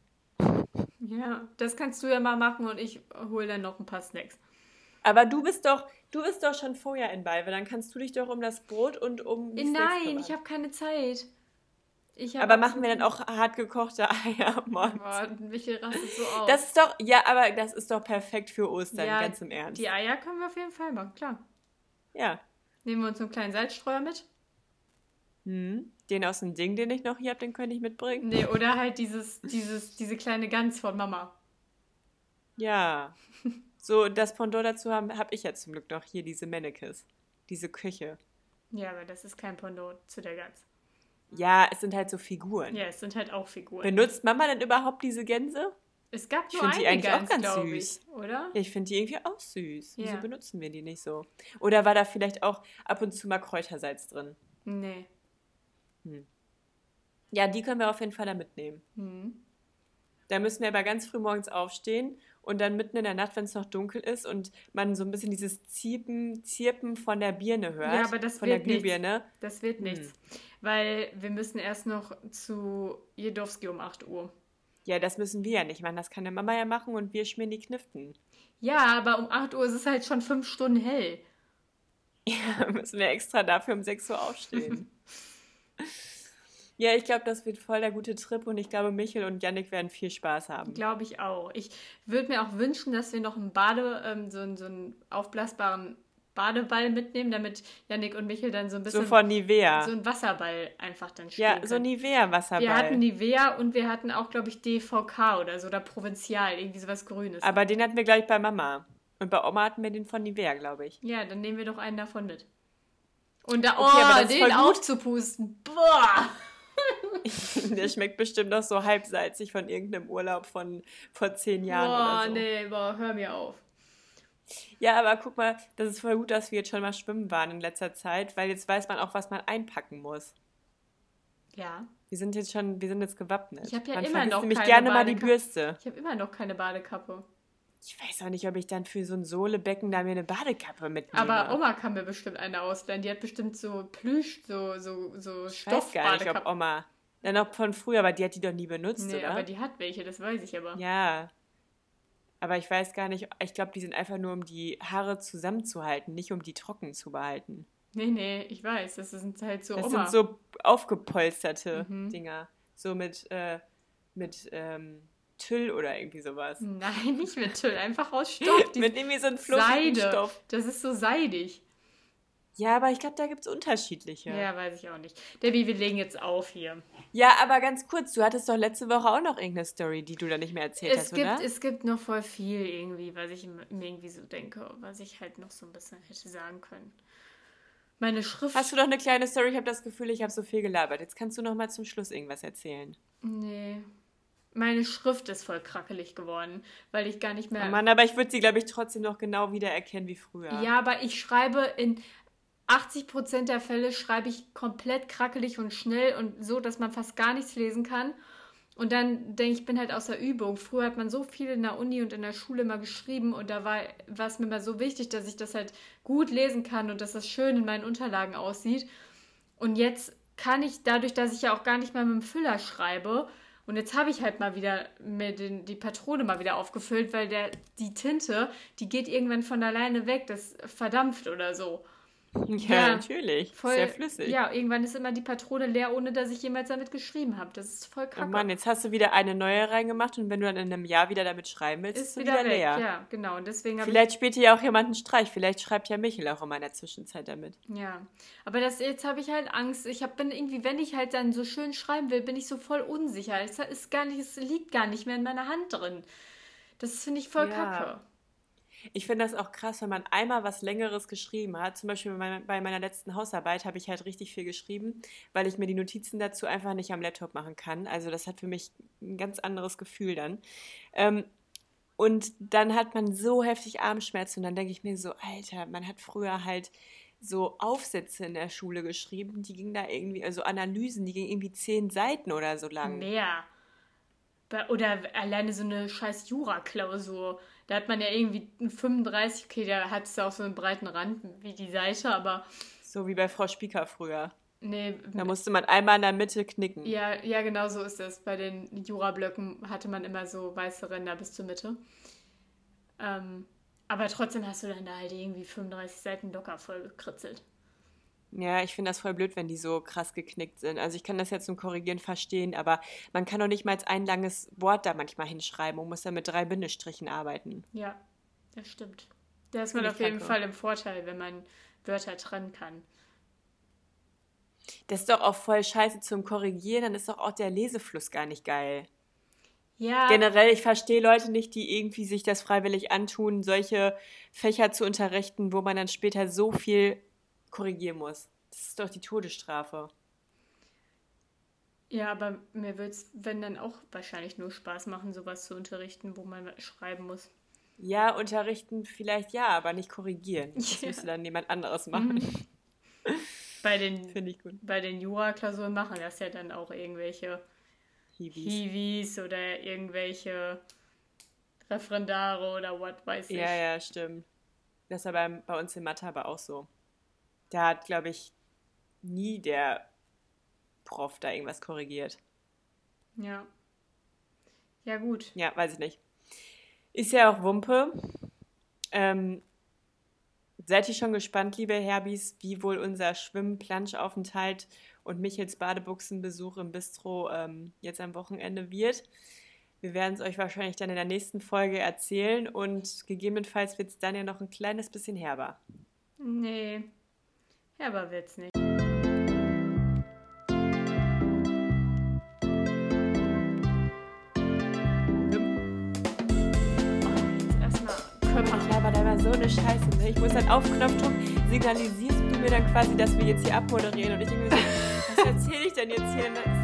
ja, das kannst du ja mal machen und ich hole dann noch ein paar Snacks. Aber du bist doch, du bist doch schon vorher in Balve, dann kannst du dich doch um das Brot und um die Nein, ich habe keine Zeit. Hab Aber machen wir dann auch hart gekochte (laughs) Eier morgens? Boah, Michael rastet so aus. Das ist doch, ja, aber das ist doch perfekt für Ostern, Ja, ganz im Ernst. Die Eier können wir auf jeden Fall machen, klar. Ja. Nehmen wir uns einen kleinen Salzstreuer mit? Hm. Den aus dem Ding, den ich noch hier habe, den könnte ich mitbringen. Nee, oder halt dieses, dieses, diese kleine Gans von Mama. Ja. (laughs) So, das Pendant dazu habe hab ich ja zum Glück noch hier, diese Mannekes. Diese Küche. Ja, aber das ist kein Pendant zu der Gans. Ja, es sind halt so Figuren. Ja, es sind halt auch Figuren. Benutzt Mama denn überhaupt diese Gänse? es gab Ich nur find eine die eigentlich auch Gans, ganz glaube süß. ich, oder? Ja, ich finde die irgendwie auch süß. Wieso Ja. benutzen wir die nicht so? Oder war da vielleicht auch ab und zu mal Kräutersalz drin? Nee. Ja, die können wir auf jeden Fall da mitnehmen. Hm. Da müssen wir aber ganz früh morgens aufstehen und dann mitten in der Nacht, wenn es noch dunkel ist und man so ein bisschen dieses Ziepen, Zirpen von der Birne hört. Ja, aber das von der wird nichts. Glühbirne. Das wird nichts. Weil wir müssen erst noch zu Jedowski um 8 Uhr. Ja, das müssen wir ja nicht machen. Das kann der Mama ja machen und wir schmieren die Kniften. Ja, aber um 8 Uhr ist es halt schon fünf Stunden hell. (laughs) Ja, müssen wir extra dafür um 6 Uhr aufstehen. (laughs) Ja, ich glaube, das wird voll der gute Trip und ich glaube, Michel und Yannick werden viel Spaß haben. Glaube ich auch. Ich würde mir auch wünschen, dass wir noch einen Bade, ähm, so, so einen aufblasbaren Badeball mitnehmen, damit Yannick und Michel dann so ein bisschen So von Nivea. so einen Wasserball einfach dann spielen ja, so können. Nivea-Wasserball. Wir hatten Nivea und wir hatten auch, glaube ich, DVK oder so, oder Provinzial, irgendwie sowas Grünes. Aber den hatten wir gleich bei Mama. Und bei Oma hatten wir den von Nivea, glaube ich. ja, dann nehmen wir doch einen davon mit. Und da, oh, Okay, ist den aufzupusten. Boah! (laughs) Der schmeckt bestimmt noch so halbsalzig von irgendeinem Urlaub von vor zehn Jahren Boah, oder so. nee, boah, hör mir auf. Ja, aber guck mal, das ist voll gut, dass wir jetzt schon mal schwimmen waren in letzter Zeit, weil jetzt weiß man auch, was man einpacken muss. Ja, Wir sind jetzt schon, wir sind jetzt gewappnet. Ich hab ja man immer noch nämlich keine gerne mal die. Bürste. ich habe immer noch keine Badekappe. Ich weiß auch nicht, ob ich dann für so ein Sohlebecken da mir eine Badekappe mitnehme. Aber Oma kann mir bestimmt eine ausleihen. Die hat bestimmt so Plüsch, so, so, so ich weiß gar nicht, ob. Oma. Dann noch von früher, aber die hat die doch nie benutzt, Nee, oder? aber die hat welche, das weiß ich aber. Ja. Aber ich weiß gar nicht, ich glaube, die sind einfach nur, um die Haare zusammenzuhalten, nicht um die trocken zu behalten. Nee, nee, ich weiß. Das sind halt so Das Oma. sind so aufgepolsterte Mhm. Dinger. So mit, äh, mit ähm, Tüll oder irgendwie sowas. Nein, nicht mit Tüll, einfach aus (laughs) Stoff. Mit irgendwie so einem Seide. Stoff. Das ist so seidig. Ja, aber ich glaube, da gibt es unterschiedliche. Ja. Ja. weiß ich auch nicht. Debbie, wir legen jetzt auf hier. aber ganz kurz, du hattest doch letzte Woche auch noch irgendeine Story, die du da nicht mehr erzählt Es hast, gibt, oder? es gibt noch voll viel irgendwie, was ich mir irgendwie so denke, was ich halt noch so ein bisschen hätte sagen können. Meine Schrift. Hast du noch eine kleine Story? Ich habe das Gefühl, ich habe so viel gelabert. Jetzt kannst du noch mal zum Schluss irgendwas erzählen. Nee. Meine Schrift ist voll krackelig geworden, weil ich gar nicht mehr. Oh Mann, aber ich würde sie, glaube ich, trotzdem noch genau wiedererkennen wie früher. Ja, aber ich schreibe in 80% der Fälle schreibe ich komplett krackelig und schnell und so, dass man fast gar nichts lesen kann. Und dann denke ich, ich bin halt aus der Übung. Früher hat man so viel in der Uni und in der Schule immer geschrieben und da war, war es mir immer so wichtig, dass ich das halt gut lesen kann und dass das schön in meinen Unterlagen aussieht. Und jetzt kann ich, dadurch, dass ich ja auch gar nicht mehr mit dem Füller schreibe, und jetzt habe ich halt mal wieder mir den, die Patrone mal wieder aufgefüllt, weil der, die Tinte, die geht irgendwann von alleine weg, das verdampft oder so. Ja, Ja, natürlich. Voll, Sehr flüssig. Ja, irgendwann ist immer die Patrone leer, ohne dass ich jemals damit geschrieben habe. Das ist voll Oh kacke. Mann, jetzt hast du wieder eine neue reingemacht und wenn du dann in einem Jahr wieder damit schreiben willst, ist, ist sie wieder, weg. leer. Ja, genau. Und deswegen Vielleicht spielt dir ja auch jemand einen Streich. Vielleicht schreibt ja Michel auch immer in der Zwischenzeit damit. Ja. Aber das, jetzt habe ich halt Angst. Ich hab, bin irgendwie, wenn ich halt dann so schön schreiben will, bin ich so voll unsicher. Es ist gar nicht, es liegt gar nicht mehr in meiner Hand drin. Das finde ich voll Ja. kacke. Ich finde das auch krass, wenn man einmal was Längeres geschrieben hat. Zum Beispiel bei meiner, letzten Hausarbeit habe ich halt richtig viel geschrieben, weil ich mir die Notizen dazu einfach nicht am Laptop machen kann. Also das hat für mich ein ganz anderes Gefühl dann. Ähm, und dann hat man so heftig Armschmerzen und dann denke ich mir so, Alter, man hat früher halt so Aufsätze in der Schule geschrieben, die gingen da irgendwie, also Analysen, die gingen irgendwie zehn Seiten oder so lang. Mehr. Oder alleine so eine scheiß Jura-Klausur. Da hat man ja irgendwie einen 35, okay, da hat es auch so einen breiten Rand wie die Seite, aber So wie bei Frau Spieker früher. nee. Da musste man einmal in der Mitte knicken. Ja, ja, genau so ist das. Bei den Jura-Blöcken hatte man immer so weiße Ränder bis zur Mitte. Ähm, aber trotzdem hast du dann da halt irgendwie 35 Seiten locker voll gekritzelt. Ja, ich finde das voll blöd, wenn die so krass geknickt sind. Also ich kann das jetzt zum Korrigieren verstehen, aber man kann doch nicht mal ein langes Wort da manchmal hinschreiben und muss dann mit drei Bindestrichen arbeiten. Ja, das stimmt. Da ist man auf jeden. Fall im Vorteil, wenn man Wörter trennen kann. Das ist doch auch voll scheiße zum Korrigieren, dann ist doch auch der Lesefluss gar nicht geil. Ja, Generell, ich verstehe Leute nicht, die irgendwie sich das freiwillig antun, solche Fächer zu unterrichten, wo man dann später so viel korrigieren muss. Das ist doch die Todesstrafe. ja, aber mir wird es, wenn dann auch wahrscheinlich nur Spaß machen, sowas zu unterrichten, wo man schreiben muss. Ja, unterrichten vielleicht ja, aber nicht korrigieren. Das (laughs) Ja. müsste dann jemand anderes machen. Bei den, (laughs) bei den Jura-Klausuren machen das ja dann auch irgendwelche Hiwis. Hiwis oder irgendwelche Referendare oder what weiß ich. Ja, ja, stimmt. Das war beim, bei uns in Mathe aber auch so. Da hat, glaube ich, nie der Prof da irgendwas korrigiert. Ja. Ja, gut. Ja, weiß ich nicht. Ist ja auch Wumpe. Ähm, seid ihr schon gespannt, liebe Herbis, wie wohl unser Schwimm-Planschaufenthalt und Michels Badebuchsenbesuch im Bistro ähm, jetzt am Wochenende wird. Wir werden es euch wahrscheinlich dann in der nächsten Folge erzählen und gegebenenfalls wird es dann ja noch ein kleines bisschen herber. Nee, herber wird's nicht. Mal so eine Scheiße. Ne? Ich muss dann auf Knopfdruck signalisierst du mir dann quasi, dass wir jetzt hier abmoderieren und ich denke mir so, (laughs) was erzähle ich denn jetzt hier?